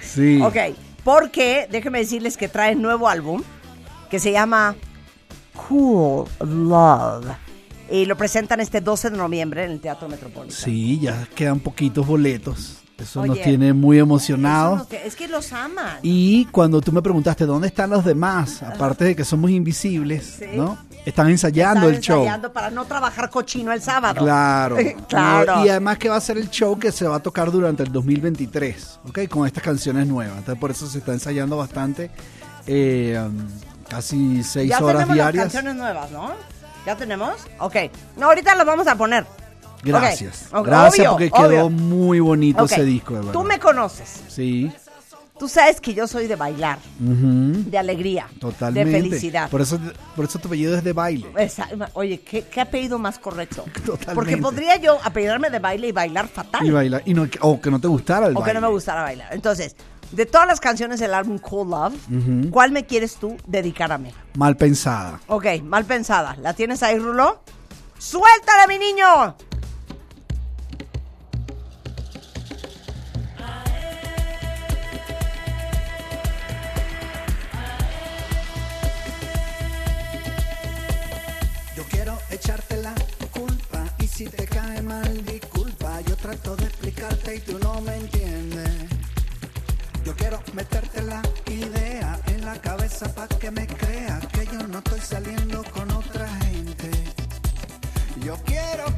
Sí. Ok, porque déjenme decirles que trae nuevo álbum que se llama Cool Love. Y lo presentan este 12 de noviembre en el Teatro Metropolitano. Sí, ya quedan poquitos boletos. Eso nos tiene muy emocionados. es que los aman. Y cuando tú me preguntaste dónde están los demás, aparte de que somos invisibles, Sí. ¿no? Están ensayando Están el show. ensayando para no trabajar cochino el sábado. Claro. [LAUGHS] claro. Y además que va a ser el show que se va a tocar durante el 2023, ¿ok? Con estas canciones nuevas. Entonces por eso se está ensayando bastante. eh, um, casi seis ya horas tenemos diarias. las canciones nuevas, ¿no? ¿Ya tenemos? Ok. No, ahorita las vamos a poner. Gracias. Gracias obvio, porque quedó obvio. muy bonito ese disco, de verdad. Tú me conoces. Sí. Tú sabes que yo soy de bailar, de alegría, Totalmente. de felicidad. Por eso, por eso tu apellido es de baile. Esa- oye, ¿qué, qué apellido más correcto? [LAUGHS] Totalmente. Porque podría yo apellidarme de baile y bailar fatal. Y bailar. Y no, o que no te gustara el o que baile. no me gustara bailar. Entonces, de todas las canciones del álbum Cool Love. ¿cuál me quieres tú dedicar a mí? Mal pensada. Ok, mal pensada. ¿La tienes ahí, Rulo? ¡Suéltala, mi niño! Echarte la culpa y si te cae mal disculpa. Yo trato de explicarte y tú no me entiendes. Yo quiero meterte la idea en la cabeza para que me creas que yo no estoy saliendo con otra gente. Yo quiero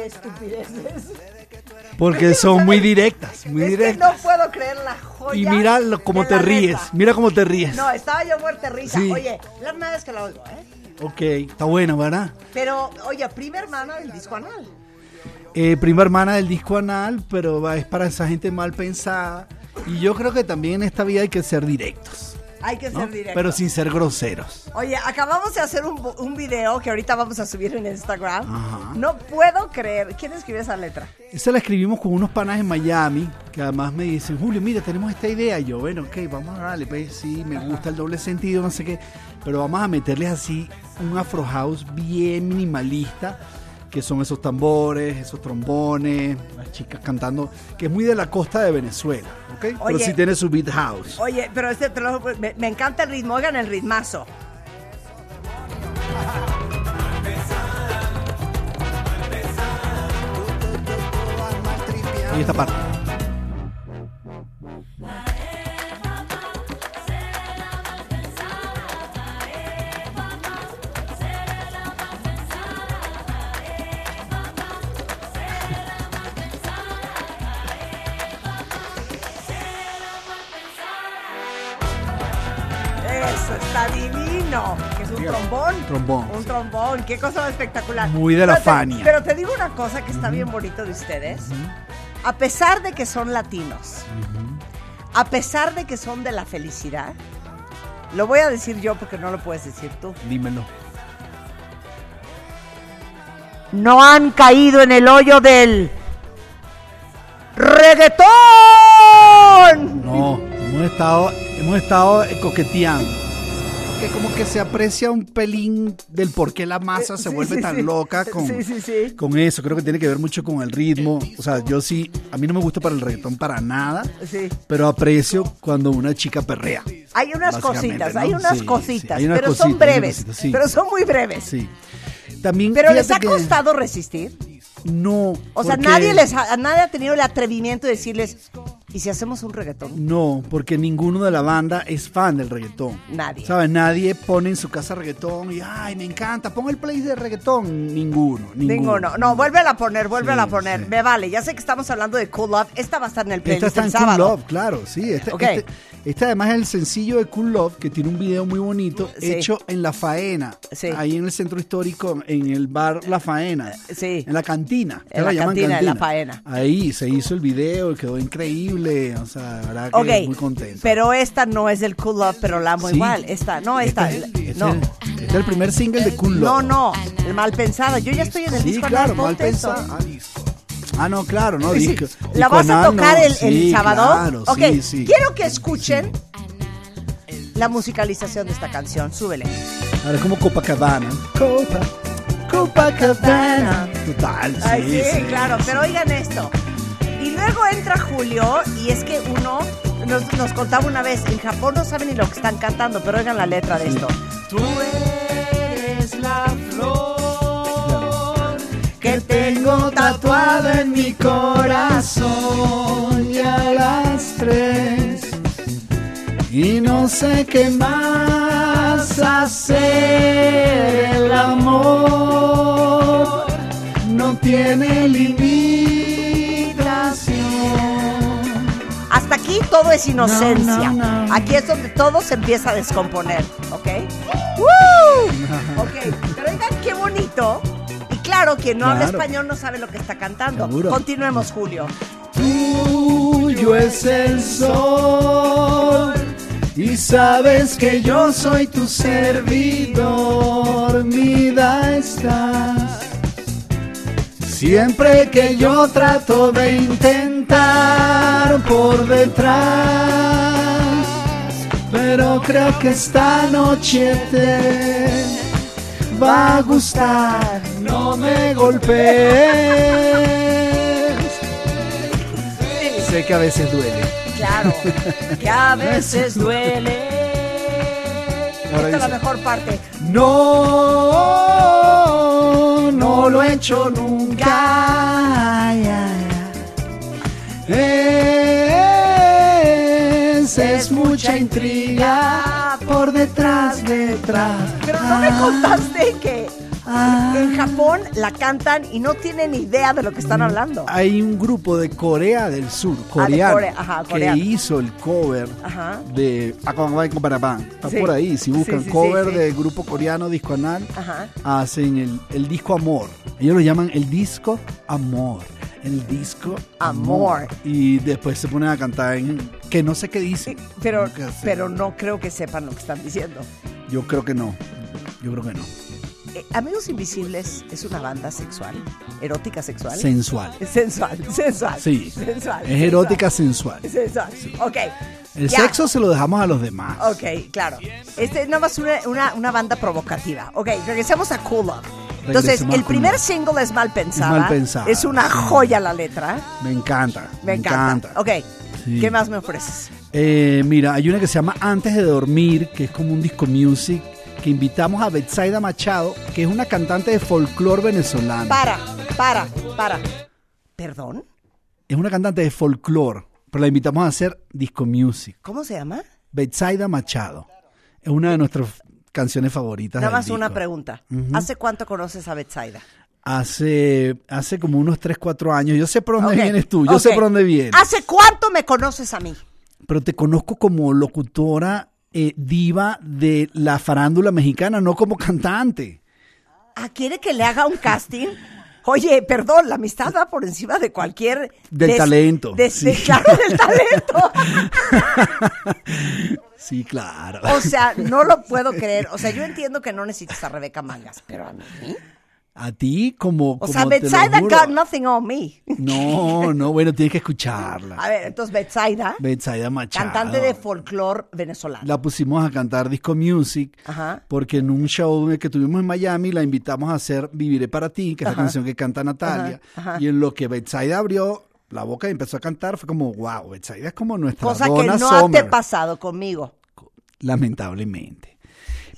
de estupideces. Porque son muy directas, muy Es que directas. no puedo creer la joya. Y mira lo- cómo te ríes, mira cómo te ríes. No, estaba yo muerta risa. Sí. Oye, la primera vez que la oigo, ¿eh? Ok, está buena, ¿verdad? Pero, oye, prima hermana del disco anal. Eh, prima hermana del disco anal, pero es para esa gente mal pensada. Y yo creo que también en esta vida hay que ser directos, Hay que ¿no? ser directo. pero sin ser groseros. Oye, acabamos de hacer un, un video que ahorita vamos a subir en Instagram. Ajá. No puedo creer. ¿Quién escribió esa letra? Esa la escribimos con unos panas en Miami, que además me dicen, Julio, mira, tenemos esta idea. Y yo, bueno, ok, vamos a darle, pues sí, me gusta el doble sentido, no sé qué. Pero vamos a meterles así un afro house bien minimalista, que son esos tambores, esos trombones, las chicas cantando, que es muy de la costa de Venezuela, ¿ok? Pero sí tiene su beat house. Oye, pero este, me, me encanta el ritmo. Oigan el ritmazo. Y esta parte. Divino. Que es un trombón. Trombón, Un sí. trombón. Qué cosa espectacular. Muy de la te- Fania. Pero te digo una cosa que está bien bonito de ustedes. A pesar de que son latinos, a pesar de que son de la felicidad, lo voy a decir yo porque no lo puedes decir tú. Dímelo. No han caído en el hoyo del reggaetón. No, hemos estado, hemos estado coqueteando. Que como que se aprecia un pelín del por qué la masa se Sí, vuelve sí, tan sí. loca con, con eso. Creo que tiene que ver mucho con el ritmo. O sea, yo sí, a mí no me gusta para el reggaetón para nada, pero aprecio cuando una chica perrea. Hay unas cositas, ¿no? hay unas cositas, sí, hay unas pero cositas, son breves, cositas, pero son muy breves. Sí. También Pero les ha costado resistir. No. O sea, nadie les ha, nadie ha tenido el atrevimiento de decirles, ¿y si hacemos un reggaetón? No, porque ninguno de la banda es fan del reggaetón. Nadie. ¿Sabes? Nadie pone en su casa reggaetón y, ay, me encanta, pon el play de reggaetón. Ninguno, ninguno. Ninguno. No, vuélvela a poner, vuélvela Sí, a poner. sí. Me vale, ya sé que estamos hablando de Cool Love. Esta va a estar en el Esta playlist está el en Cool sábado. Love, claro, sí. Este, Ok. este- este además es el sencillo de Cool Love, que tiene un video muy bonito, Sí. hecho en La Faena, Sí. ahí en el centro histórico, en el bar La Faena, Sí. en la cantina. En la llaman cantina de La Faena. Ahí se hizo el video y quedó increíble, o sea, la verdad que Ok, muy contento. pero esta no es del Cool Love, pero la amo Sí. igual. Esta, no, esta. Este, es- no. este es el- este es el primer single de Cool No, Love. no, el mal pensado. Yo ya estoy en el Sí, disco claro, mal eso. pensado. Ah, no, claro, no, Sí, disco. ¿La disco vas a tocar no, el, el sábado? Claro, ok, sí, sí. quiero que escuchen la musicalización de esta canción. Súbele. Ahora como Copacabana. Copa, Copacabana. Total, sí, Ay, sí, sí, claro, pero oigan esto. Y luego entra Julio y es que uno nos, nos contaba una vez, en Japón no saben ni lo que están cantando, pero oigan la letra de esto. Tú eres la flor Que Tengo tatuado en mi corazón y a las tres. Y no sé qué más hacer. El amor no tiene limitación. Aquí todo es inocencia. No, no, no. Aquí es donde todo se empieza a descomponer, ¿ok? ¡Woo! Ok, pero oigan qué bonito. Y claro, quien no habla español no sabe lo que está cantando. Seguro. Continuemos, Julio. Tuyo es el sol y sabes que yo soy tu servidor. Dormida estás. Siempre que yo trato de intentar por detrás, pero creo que esta noche te va a gustar. No me golpees. Sé que a veces duele. Claro, que a [LAUGHS] veces duele. Ahora Esta es la mejor parte. No, no lo he hecho nunca. Es, es mucha intriga por detrás, detrás. Pero no me contaste que En Japón la cantan y no tienen idea de lo que están hablando. Hay un grupo de Corea del Sur, coreano, Corea, ajá, que hizo el cover Ajá. de con Panamá. Está Sí. por ahí. Si buscan Sí, sí, cover del grupo coreano Disco Anal, Ajá. hacen el, el disco Amor. Ellos lo llaman el disco Amor. El disco Amor. Y después se ponen a cantar en que no sé qué dicen. Pero, Nunca sé. pero no creo que sepan lo que están diciendo. Yo creo que no. Yo creo que no. Eh, Amigos Invisibles es una banda sexual, erótica sexual. Sensual. Sensual, [LAUGHS] sensual. Sí. Sensual. Es erótica sensual. Sensual. Ok. El ya. sexo se lo dejamos a los demás. Ok, claro. Este es nada más una, una, una banda provocativa. Ok, regresemos a Cool Love. Entonces, el primer single es Mal Pensada. Es Mal Pensada, Es una sí. joya la letra. Me encanta. Me, encanta. Ok, Sí. ¿qué más me ofreces? Eh, mira, hay una que se llama Antes de Dormir, que es como un disco music, que invitamos a Betsaida Machado, que es una cantante de folclore venezolana. Para, para, para. ¿Perdón? Es una cantante de folclore, pero la invitamos a hacer disco music. ¿Cómo se llama? Betsaida Machado. Es una de nuestras canciones favoritas. Nada del más una disco. pregunta. ¿Hace cuánto conoces a Betsaida? Hace, hace como unos 3, 4 años. Yo sé por dónde vienes tú, yo sé por dónde vienes. ¿Hace cuánto me conoces a mí? Pero te conozco como locutora eh, diva de la farándula mexicana, no como cantante. Ah, ¿quiere que le haga un casting? [LAUGHS] Oye, perdón, la amistad va por encima de cualquier... Del talento, de- sí. de- claro, del talento. [LAUGHS] Sí, claro. O sea, no lo puedo creer. O sea, yo entiendo que no necesitas a Rebeca Mangas, pero a mí... A ti como... O como sea, te Betsaida got nothing on me. No, no, bueno, tienes que escucharla. A ver, entonces Betsaida, Betsaida Machado. cantante de folclore venezolano. La pusimos a cantar disco music Ajá. porque en un show que tuvimos en Miami la invitamos a hacer Viviré para ti, que es la canción que canta Natalia. Ajá. Y en lo que Betsaida abrió la boca y empezó a cantar fue como, wow, Betsaida es como nuestra Cosa que Donna no te Summer. ha pasado conmigo. lamentablemente.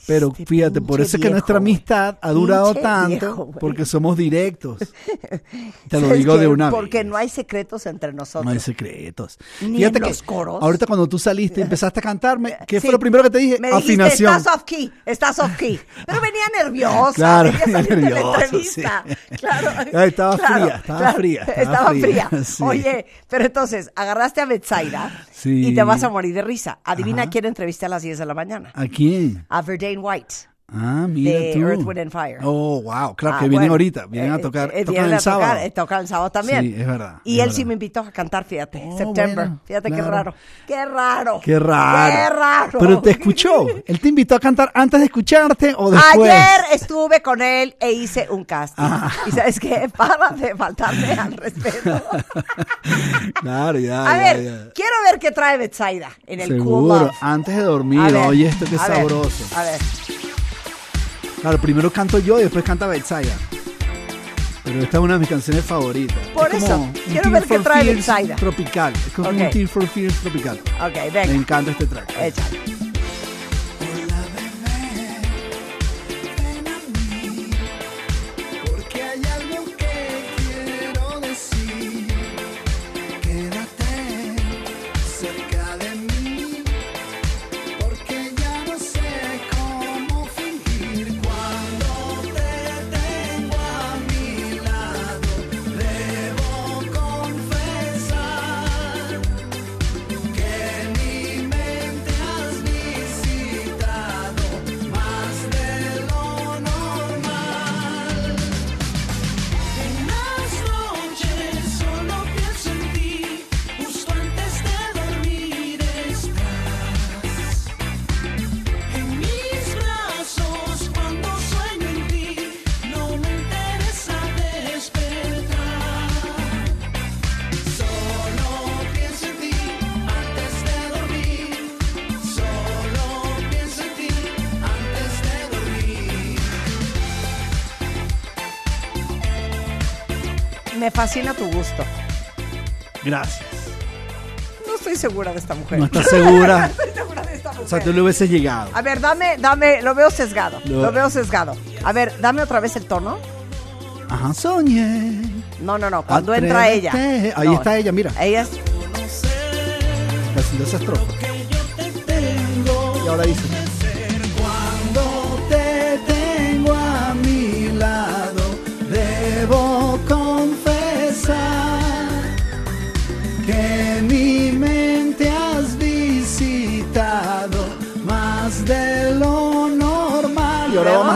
Pero fíjate, por eso es que nuestra amistad ha durado tanto, viejo, porque somos directos. [LAUGHS] Te lo ¿Sabes digo de una Porque vez. no hay secretos entre nosotros. No hay secretos. Ni Fíjate en que los coros. ahorita cuando tú saliste y [LAUGHS] empezaste a cantarme, ¿qué Sí. fue lo primero que te dije? Me dijiste, Afinación. estás off key, estás off key. Pero venía [LAUGHS] nerviosa, Claro, venía nervioso, entrevista. sí. Claro, Ay, estaba claro, fría, estaba claro, fría, estaba Estaba fría, fría. sí. Oye, pero entonces, agarraste a Betsaida Sí. y te vas a morir de risa. Adivina Ajá. quién entrevisté a las 10 de la mañana. ¿A quién? A Verdane White. Ah, mira De tú. Earth, Wind and Fire. Oh, wow. Claro Ah, que vienen bueno, ahorita. Vienen a eh, tocar. eh, tocan vienen el a tocar, sábado. eh, tocan el sábado también. Sí, es verdad. Y es él sí me invitó a cantar, fíjate, Oh, September. bueno, fíjate qué raro. Qué raro. Qué raro. Qué raro. Pero te escuchó. [LAUGHS] Él te invitó a cantar antes de escucharte o después. Ayer estuve con él e hice un casting. Ah. Y sabes qué, [LAUGHS] para de faltarme al respeto. [LAUGHS] Claro, ya. A ya, ver, ya. quiero ver qué trae Betsaida en el Seguro. Antes de dormir, A oye, esto que a ver, sabroso. A ver, Claro, primero canto yo y después canta Betsaida. Pero esta es una de mis canciones favoritas. Por Es eso, quiero ver qué trae Betsaida. Tropical. Es como Ok. un Tear for Fears tropical. ok, Me encanta este track. Échale. Fascina tu gusto. Gracias. No estoy segura de esta mujer. ¿No estás segura? [LAUGHS] estoy segura de esta mujer. O sea, tú le hubieses llegado. A ver, dame, dame, lo veo sesgado. Lo- Lo veo sesgado. A ver, dame otra vez el tono. Ajá, soñé. No, no, no, cuando entra ella. Ahí No, está ella, mira. Ella es. Haciendo esa estrofa. Y ahora dice.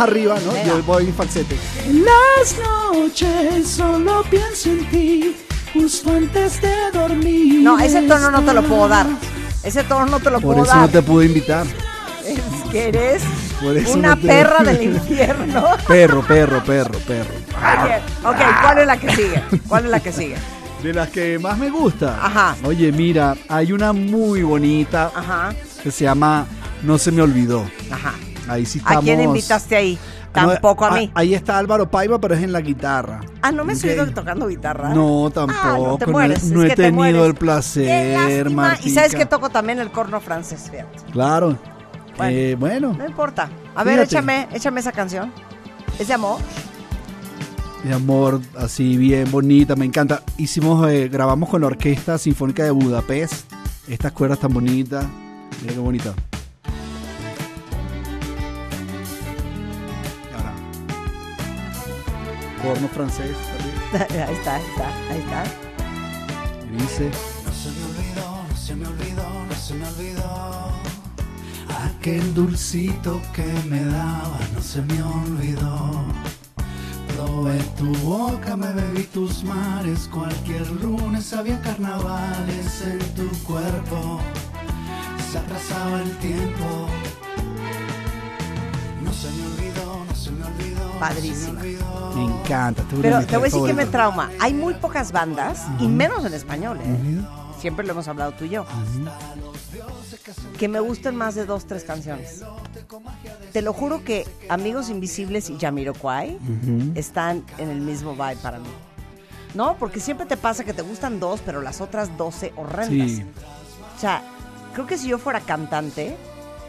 Arriba, ¿no? Venga. Yo voy en falsete. Las noches solo pienso en ti, justo antes de dormir. No, ese tono no te lo puedo dar. Ese tono no te lo Por puedo eso dar. no te pude invitar. Es que eres Por eso una no te- perra del infierno. [LAUGHS] Perro, perro, perro, perro. Oye, ok, ¿cuál es la que sigue? ¿Cuál es la que sigue? De las que más me gusta. Ajá. Oye, mira, hay una muy bonita Ajá, que se llama No se me olvidó. ajá. Ahí sí ¿A quién invitaste ahí? No, Tampoco a ah, mí. Ahí está Álvaro Paiva, pero es en la guitarra. Ah, ¿no me Ok. oído tocando guitarra? No, Ah, tampoco. no te no he- no he te tenido mueres. el placer. Martica. Y sabes que toco también el corno francés, fíjate. Claro. Bueno. Eh, bueno, No importa. A ver, Fíjate. échame, échame esa canción. ¿Es de amor? mi amor, así bien bonita, me encanta. Hicimos, eh, grabamos con la Orquesta Sinfónica de Budapest. Estas cuerdas tan bonitas. Mira qué bonita. Corno francés. arriba. [LAUGHS] ahí está, ahí está, ahí está. Y dice. No se me olvidó, no se me olvidó, no se me olvidó. Aquel dulcito que me daba no se me olvidó. Probé tu boca, me bebí tus mares. Cualquier lunes había carnavales en tu cuerpo. Se atrasaba el tiempo. No se me olvidó, Padrísima. Me encanta. de Pero te voy a decir que me trauma. Hay muy pocas bandas, y menos en español, ¿eh? Siempre lo hemos hablado tú y yo. Que me gusten más de dos, tres canciones. Te lo juro que Amigos Invisibles y Jamiroquai están en el mismo vibe para mí. ¿No? Porque siempre te pasa que te gustan dos, pero las otras doce horrendas. Sí. O sea, creo que si yo fuera cantante,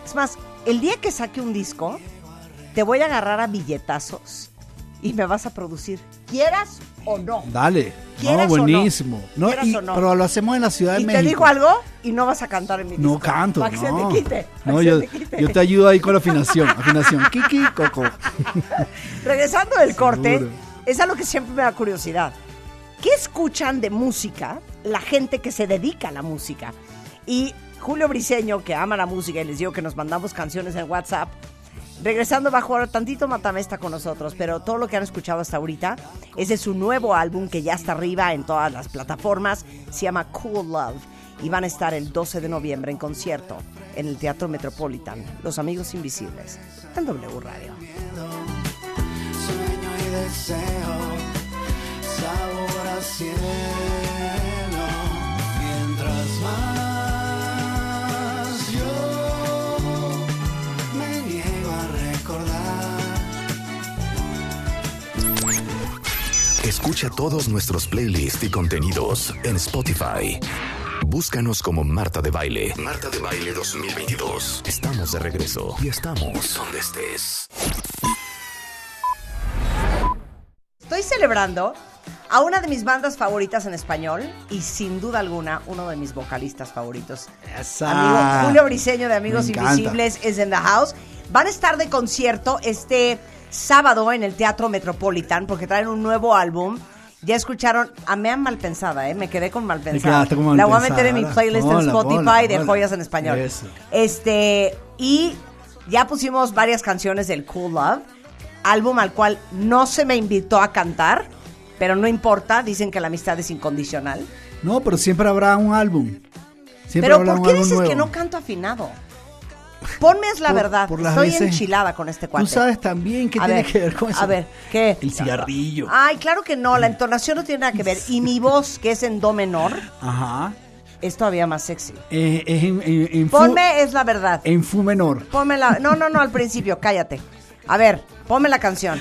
es más, el día que saque un disco, te voy a agarrar a billetazos y me vas a producir, quieras o no. Dale. No, ¿Quieras o no? buenísimo. No, ¿Quieras y- o no? Pero lo hacemos en la Ciudad de Y México. te digo algo y no vas a cantar en mi disco. No canto, Para que se no. te quite. para No, que yo, se te quite. yo te ayudo ahí con la afinación. Afinación. [LAUGHS] Kiki, Coco. Regresando del corte, Seguro. es algo que siempre me da curiosidad. ¿Qué escuchan de música la gente que se dedica a la música? Y Julio Briseño, que ama la música y les digo que nos mandamos canciones en WhatsApp, regresando bajo ahora tantito Matame está con nosotros, pero todo lo que han escuchado hasta ahorita es de su nuevo álbum que ya está arriba en todas las plataformas, se llama Cool Love y van a estar el 12 de noviembre en concierto en el Teatro Metropolitan, Los Amigos Invisibles, en W Radio. Sueño y deseo, sabor a cielo. Mientras más Escucha todos nuestros playlists y contenidos en Spotify. Búscanos como Marta de Baile. Marta de Baile 2022. Estamos de regreso y estamos donde estés. Estoy celebrando a una de mis bandas favoritas en español y sin duda alguna uno de mis vocalistas favoritos. Esa. Amigo Julio Briseño de Amigos. Invisibles es en the house. Van a estar de concierto este sábado en el Teatro Metropolitan porque traen un nuevo álbum. Ya escucharon a Mea Malpensada, ¿eh? Me quedé con Malpensada. con La voy a meter en mi playlist en Spotify de joyas en español. Eso. Este, y ya pusimos varias canciones del Cool Love, álbum al cual no se me invitó a cantar, pero no importa, dicen que la amistad es incondicional. No, pero siempre habrá un álbum. Siempre pero ¿por qué dices nuevo. que no canto afinado? Ponme es la Por- verdad, por estoy veces- enchilada con este cuate. Tú sabes también qué A tiene ver, que ver con eso. A ver, ¿qué? El cigarrillo. Ay, claro que no, la entonación no tiene nada que ver. Y mi voz, que es en do menor, Ajá. es todavía más sexy. Eh, es en, en, fu, Ponme es la verdad. en fu menor. Ponme la. No, no, no, al principio, cállate. A ver, ponme la canción.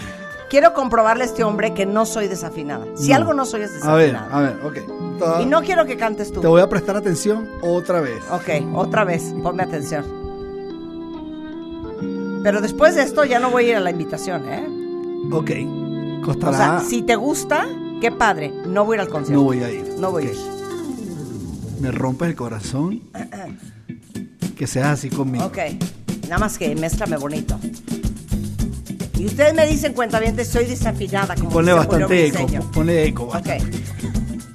Quiero comprobarle a este hombre que no soy desafinada. Si No. algo no soy es A ver, desafinada. a ver, ok. Y no quiero que cantes tú. Te voy a prestar atención otra vez. Ok, otra vez, ponme atención. Pero después de esto ya no voy a ir a la invitación, ¿eh? Ok. O Costará. sea, si te gusta, qué padre. No voy a ir al concierto. No voy a ir. No voy a Ok. ir. Me rompes el corazón. que seas así conmigo. Ok, nada más que mézclame bonito. Y ustedes me dicen, cuentavientes, soy desafinada. Como Ponle bastante eco. Ponle eco. Ok. bastante.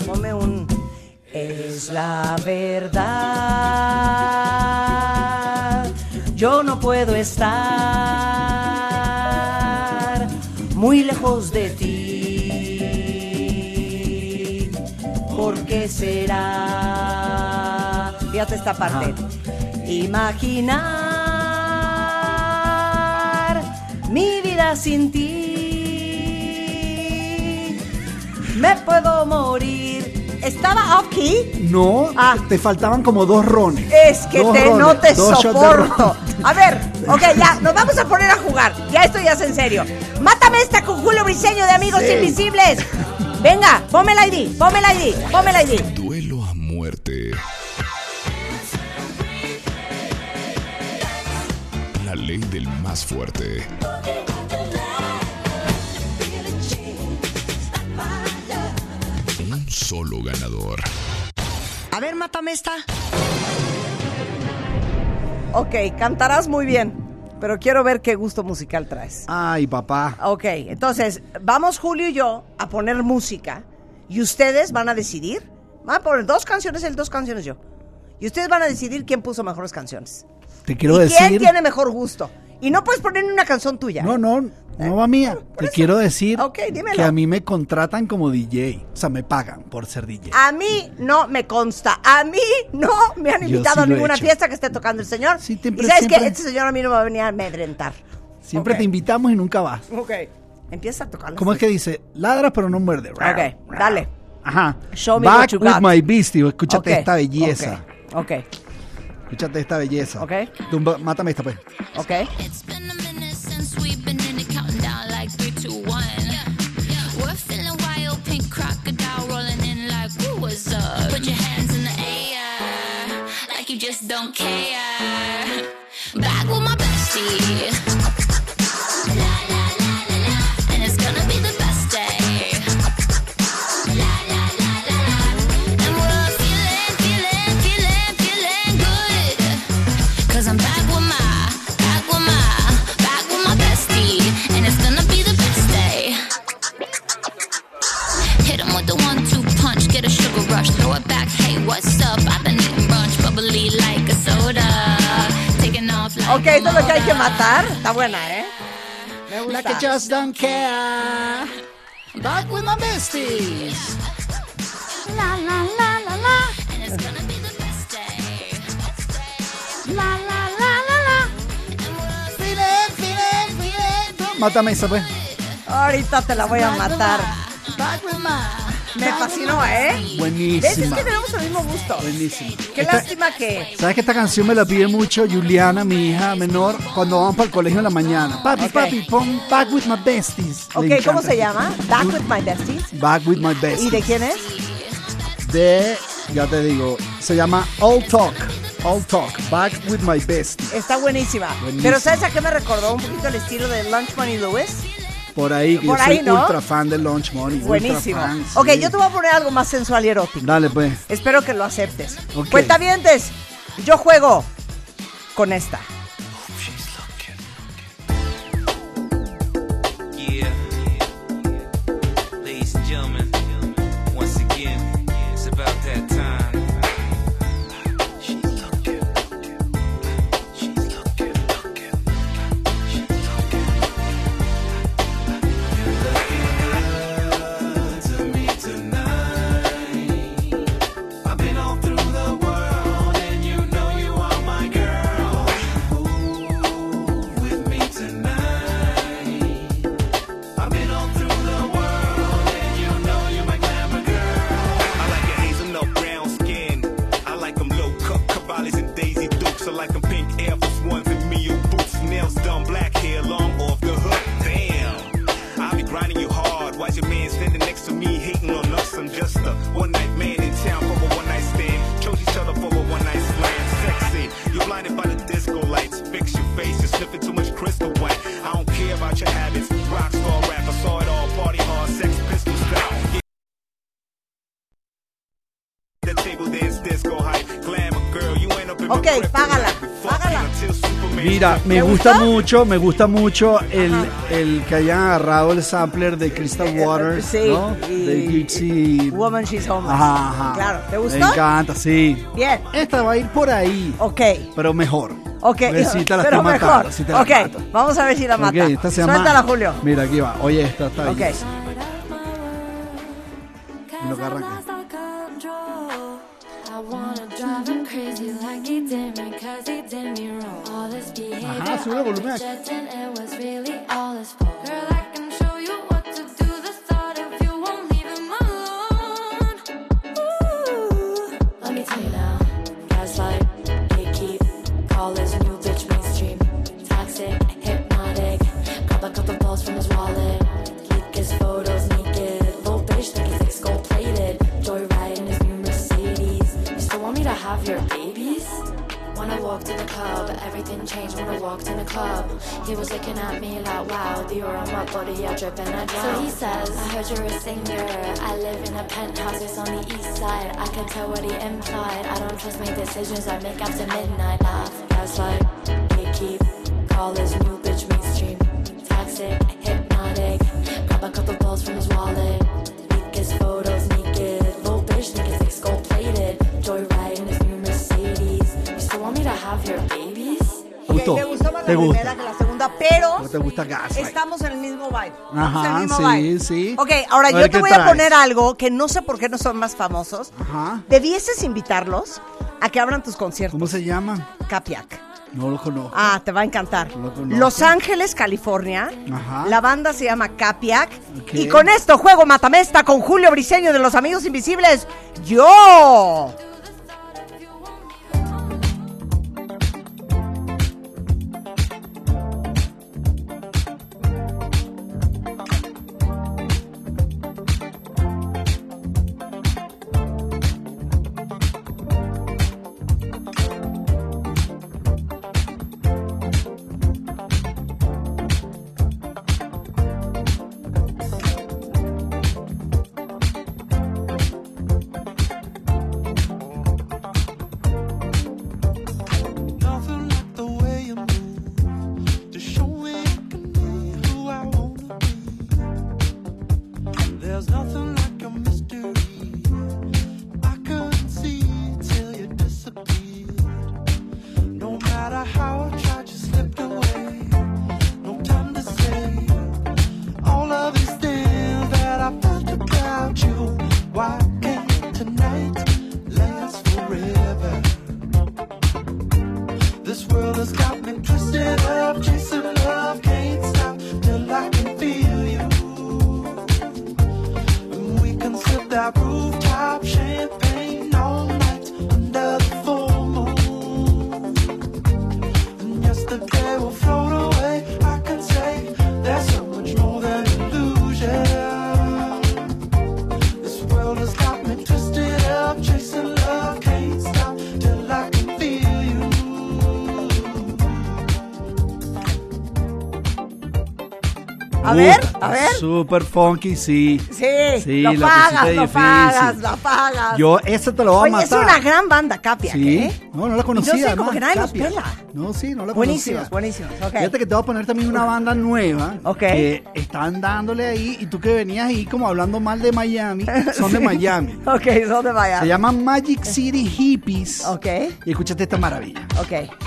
Ponme un. Es la verdad. Yo no puedo estar lejos de ti. ¿Por qué será? Fíjate esta parte. Imaginar mi vida sin ti. Me puedo morir. ¿Estaba off key? No, Ah. te faltaban como dos rones. Es que te, rones, no te soporto. A ver, ok, ya, nos vamos a poner a jugar. Ya esto ya es en serio. Mátame esta con Julio Briseño de Amigos Sí. Invisibles. Venga, ponme el ID, ponme el ID, ponme el ID. Duelo a muerte. La ley del más fuerte. Solo ganador. A ver, mátame esta. Ok, cantarás muy bien, pero quiero ver qué gusto musical traes. Ay, papá. Ok, entonces, vamos Julio y yo a poner música y ustedes van a decidir. Van a poner dos canciones él, dos canciones yo. Y ustedes van a decidir quién puso mejores canciones. Te quiero y decir. quién tiene mejor gusto. Y no puedes poner ni una canción tuya. No, no, no va mía. Te quiero decir Ok, dímelo. que a mí me contratan como DJ. O sea, me pagan por ser DJ. A mí no me consta. A mí no me han invitado sí a lo he fiesta que esté tocando el señor. siempre- y sabes que siempre- este señor a mí no me va a venir a amedrentar. Siempre ok. te invitamos y nunca vas. Ok. Empieza a tocar. ¿Cómo es que dice? Ladra pero no muerde. Ok, dale. Ajá. Show me what Back you with got. my beastie. Escúchate Ok, esta belleza. Ok, Escúchate esta belleza. Ok. Tumba- mátame esta, pues. ok. Put your hands in the air, like you just don't care. Back with my bestie. Ok, esto es lo que hay que matar. Está buena, ¿eh? Me gusta. Like I just don't care. Back with my besties. La la la la la. And it's gonna be the best day. La la la la la. Feeling, feeling. Mátame esa, pues. Ahorita te la voy a matar. Back with my. Me fascinó, ¿eh? ¿Ves? Es que tenemos el mismo gusto. Buenísima. Qué Esta- lástima que... ¿Sabes que esta canción me la pide mucho Juliana, mi hija menor, cuando vamos para el colegio en la mañana? Papi, Ok. papi, pon Back with my besties. Le Ok, ¿cómo encanta. se llama? Back with my besties. Back with my ¿Y besties. de quién es? De, ya te digo, se llama All Talk. All Talk. Back with my besties. Está buenísima. Buenísima. Pero ¿sabes a qué me recordó? Un poquito el estilo de Lunch Money Lewis. Por ahí, que Por yo soy ahí, ¿no? ultra fan de Launch Money. ultra Buenísimo. Ok, yo te voy a poner algo más sensual y erótico. Dale, pues. Espero que lo aceptes. Ok. Cuentavientes, yo juego con esta. Me ¿Te gusta gustó? mucho, me gusta mucho el, el que hayan agarrado el sampler de Crystal Waters, Eh, sí, ¿no? y- de Gypsy. Woman She's Homeless. Ajá, ajá. Claro, ¿te gustó? Me encanta, sí. Bien. Esta va a ir por ahí, Ok, pero mejor. ok. Pobrecita, la pero mejor. matando, ok, vamos a ver si la mata. Ok, esta se llama- Suéltala, Julio. Mira, aquí va. Oye, esta está Ok. bien. When I walked in the club, everything changed when I walked in the club. He was looking at me like, wow, Dior on my body, I drip and I drown. So he says, I heard you're a singer. I live in a penthouse, it's on the east side. I can tell what he implied. I don't trust my decisions, I make after midnight. Laugh, gaslight, gatekeep, call his new bitch mainstream. Toxic, la primera que la segunda, pero ¿No te gusta Gaslight? estamos en el mismo vibe. Ajá, el mismo sí, vibe. sí. Ok, ahora yo te ¿qué voy a poner algo que no sé por qué no son más famosos. Ajá. Debieses invitarlos a que abran tus conciertos. ¿Cómo se llama? Capiac. No lo conozco. Ah, te va a encantar. Lo conozco. Los Ángeles, California. Ajá. La banda se llama Capiac. Y con esto juego Matamesta con Julio Briseño de Los Amigos Invisibles. ¡Yo! Ver, a ver. Super funky, sí. Sí, Sí, lo la pagas, lo pagas, lo pagas. Yo, esa te lo voy a Oye, es matar. una gran banda, Capiac, Sí. ¿eh? No, no la conocía. no sé, como además, que nadie los pela. No, sí, no la Buenísimos, conocía. buenísimos. Ok. Fíjate que te voy a poner también una banda nueva Ok. que están dándole ahí y tú que venías ahí como hablando mal de Miami, [LAUGHS] son de Miami. Ok, ¿dónde vaya? Se llaman Magic City Hippies. Ok, Y escúchate esta maravilla. ok.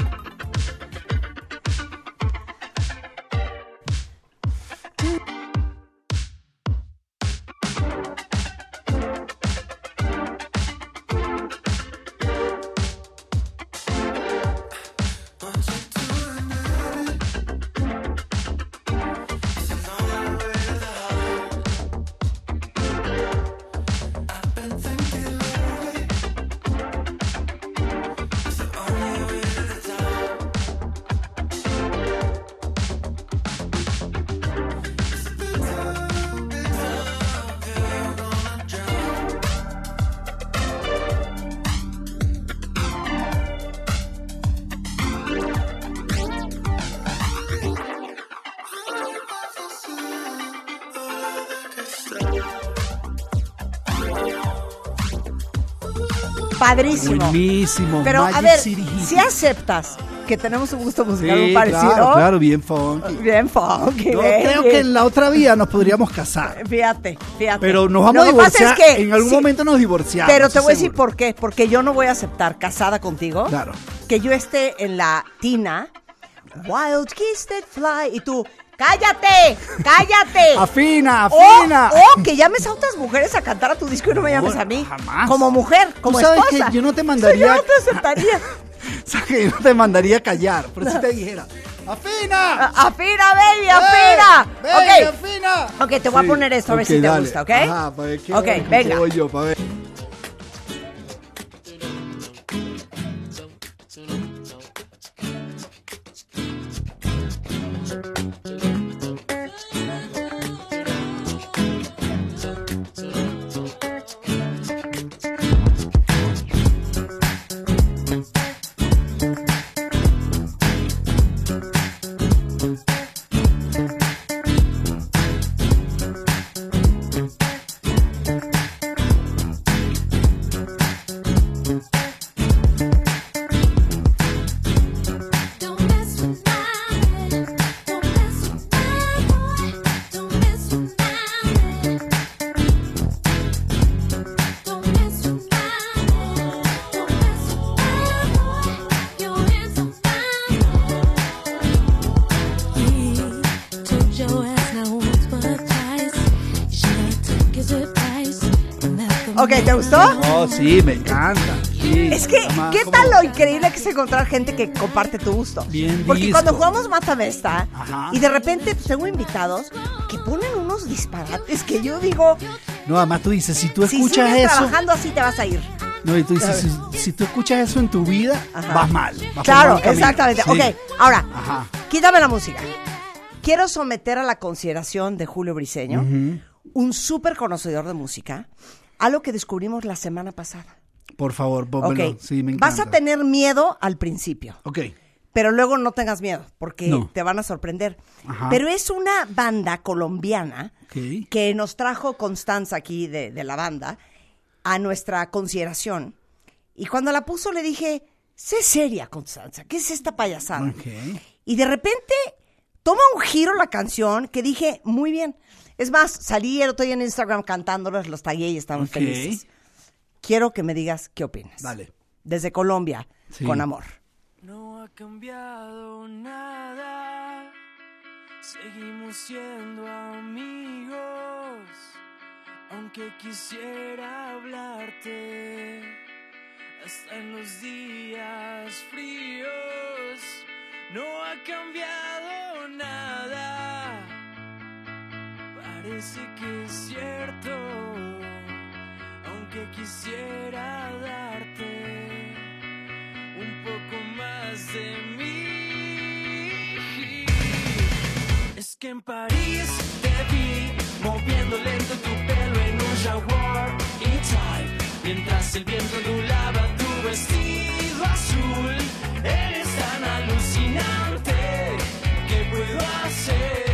Padrísimo. Buenísimo. Pero a ver, City si aceptas que tenemos un gusto musical Sí, muy parecido. claro, claro, bien funky. Bien funky. Yo creo que en la otra vida nos podríamos casar. Fíjate, fíjate. Pero nos vamos Lo a divorciar. es que- en algún sí, momento nos divorciamos. Pero te voy a decir por qué. Porque yo no voy a aceptar, casada contigo, Claro. que yo esté en la tina, Wild Kiss That Fly, y tú, ¡cállate! ¡Cállate! [LAUGHS] Afina, afina. o que llames a otras mujeres a cantar a tu disco y no me llames a mí. jamás. Como mujer, como Tú sabes esposa. que yo no te [LAUGHS] mandaría- yo no te aceptaría. [LAUGHS] ¿Sabes que yo no te mandaría a callar? Pero si te dijera, ¡afina! Afina, baby, afina. ¡Ven, ok. afina! Ok, te voy Sí, a poner esto a ver si te gusta, ¿ok? Ajá, para ver qué Ok, venga. voy yo, para ver. Gustó? Oh, sí, me encanta. Sí, Es que, ¿qué tal lo increíble que es encontrar gente que comparte tu gusto? Bien Porque disco. cuando jugamos Mata Mesta Ajá. y de repente pues, tengo invitados que ponen unos disparates que yo digo, No, además tú dices, si tú si escuchas sigues eso. trabajando así te vas a ir. No, y tú dices, si, si tú escuchas eso en tu vida, Ajá. vas mal. vas Claro, exactamente. Sí. Ok, ahora, Ajá. quítame la música. Quiero someter a la consideración de Julio Briseño, un súper conocedor de música, algo que descubrimos la semana pasada. Por favor, pónmelo. Sí, me encanta. vas a tener miedo al principio. Ok. Pero luego no tengas miedo, porque No. te van a sorprender. Ajá. Pero es una banda colombiana que nos trajo Constanza aquí de, de la banda a nuestra consideración. Y cuando la puso le dije, sé seria, Constanza, ¿qué es esta payasada? Y de repente toma un giro la canción que dije, muy bien. Es más, salí el otro día en Instagram cantándolos, los tagué y estaban Ok. felices. Quiero que me digas qué opinas. Dale. Desde Colombia, Sí. con amor. No ha cambiado nada, seguimos siendo amigos, aunque quisiera hablarte, hasta en los días fríos, no ha cambiado nada, parece que es cierto, aunque quisiera darte un poco más de mí. Es que en París te vi moviendo lento tu pelo en un jaguar y type mientras el viento ondulaba tu vestido azul. Eres tan alucinante, ¿qué puedo hacer?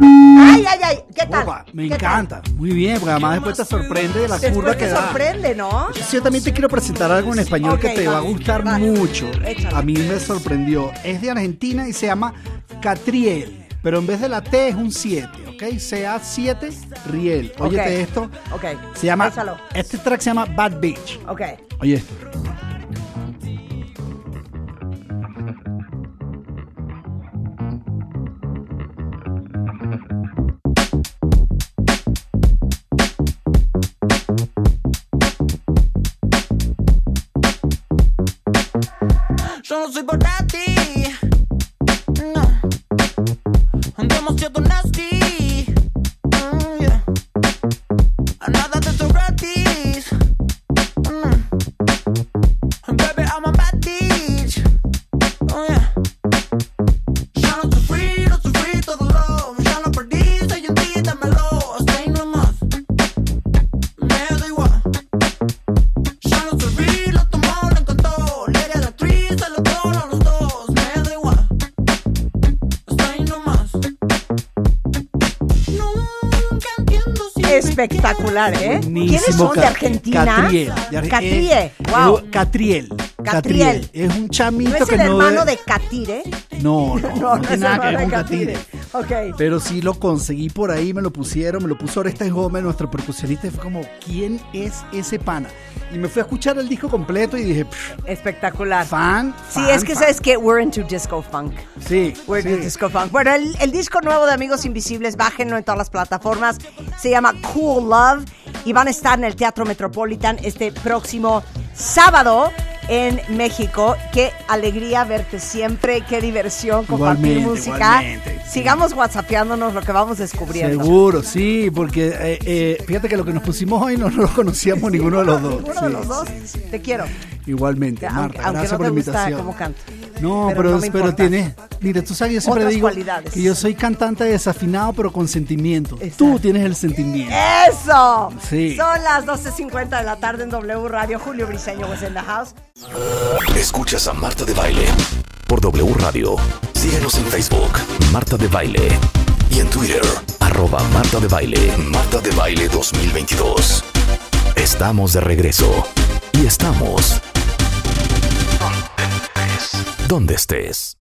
¡Ay, ay, ay! ¿Qué tal? Opa, me ¿Qué tal? encanta. Muy bien, porque además después te sorprende de la Después curva que da. sorprende, ¿no? Yo también te quiero presentar algo en español que te va a gustar vale. mucho. Échale. A mí me sorprendió. Es de Argentina y se llama Catriel. Pero en vez de la T es un 7, ¿ok? CA7 Riel. Óyete Ok. esto. Ok. Se llama. Este track se llama Bad Bitch. Ok. Oye esto. Espectacular, ¿eh? ¿Quiénes son? ¿De Argentina? Catriel. De Ar- Catriel. eh, Wow. eh, Catriel. Catriel. Es un chamito ¿No es que el no hermano de Catire? [LAUGHS] No, no, no, tiene es nada que ver hermano con de Catire. Ok. Pero sí lo conseguí por ahí, me lo pusieron, me lo puso Orestes Gómez, nuestro percusionista, y fue como, ¿quién es ese pana? Y me fui a escuchar el disco completo y dije, "Pff, Espectacular. fan, Sí, fan, es que fan". sabes que we're into disco funk. Sí, We're sí. into disco funk. Bueno, el, el disco nuevo de Amigos Invisibles, bájenlo en todas las plataformas. Se llama Cool Love y van a estar en el Teatro Metropolitan este próximo sábado en México. Qué alegría verte siempre, qué diversión compartir Igualmente, música. igualmente, sí. Sigamos whatsappeándonos lo que vamos descubriendo. Seguro, sí, porque eh, eh, fíjate que lo que nos pusimos hoy no lo conocíamos ninguno de los [LAUGHS] dos. Ninguno de Sí, los dos. Te quiero. Igualmente, Marta, aunque gracias no por te la gusta invitación. cómo canto. No, Pero pero, no me pero importa. tienes, mira, tú sabes, yo siempre Otras digo cualidades. que yo soy cantante desafinado, pero con sentimiento. Tú tienes el sentimiento. ¡Eso! Sí. Son las 12.50 de la tarde en W Radio. Julio Briseño was in the house. Escuchas a Marta de Baile por W Radio. Síguenos en Facebook, Marta de Baile. Y en Twitter, arroba Marta de Baile. Marta de Baile 2022. Estamos de regreso. Y estamos... Donde estés.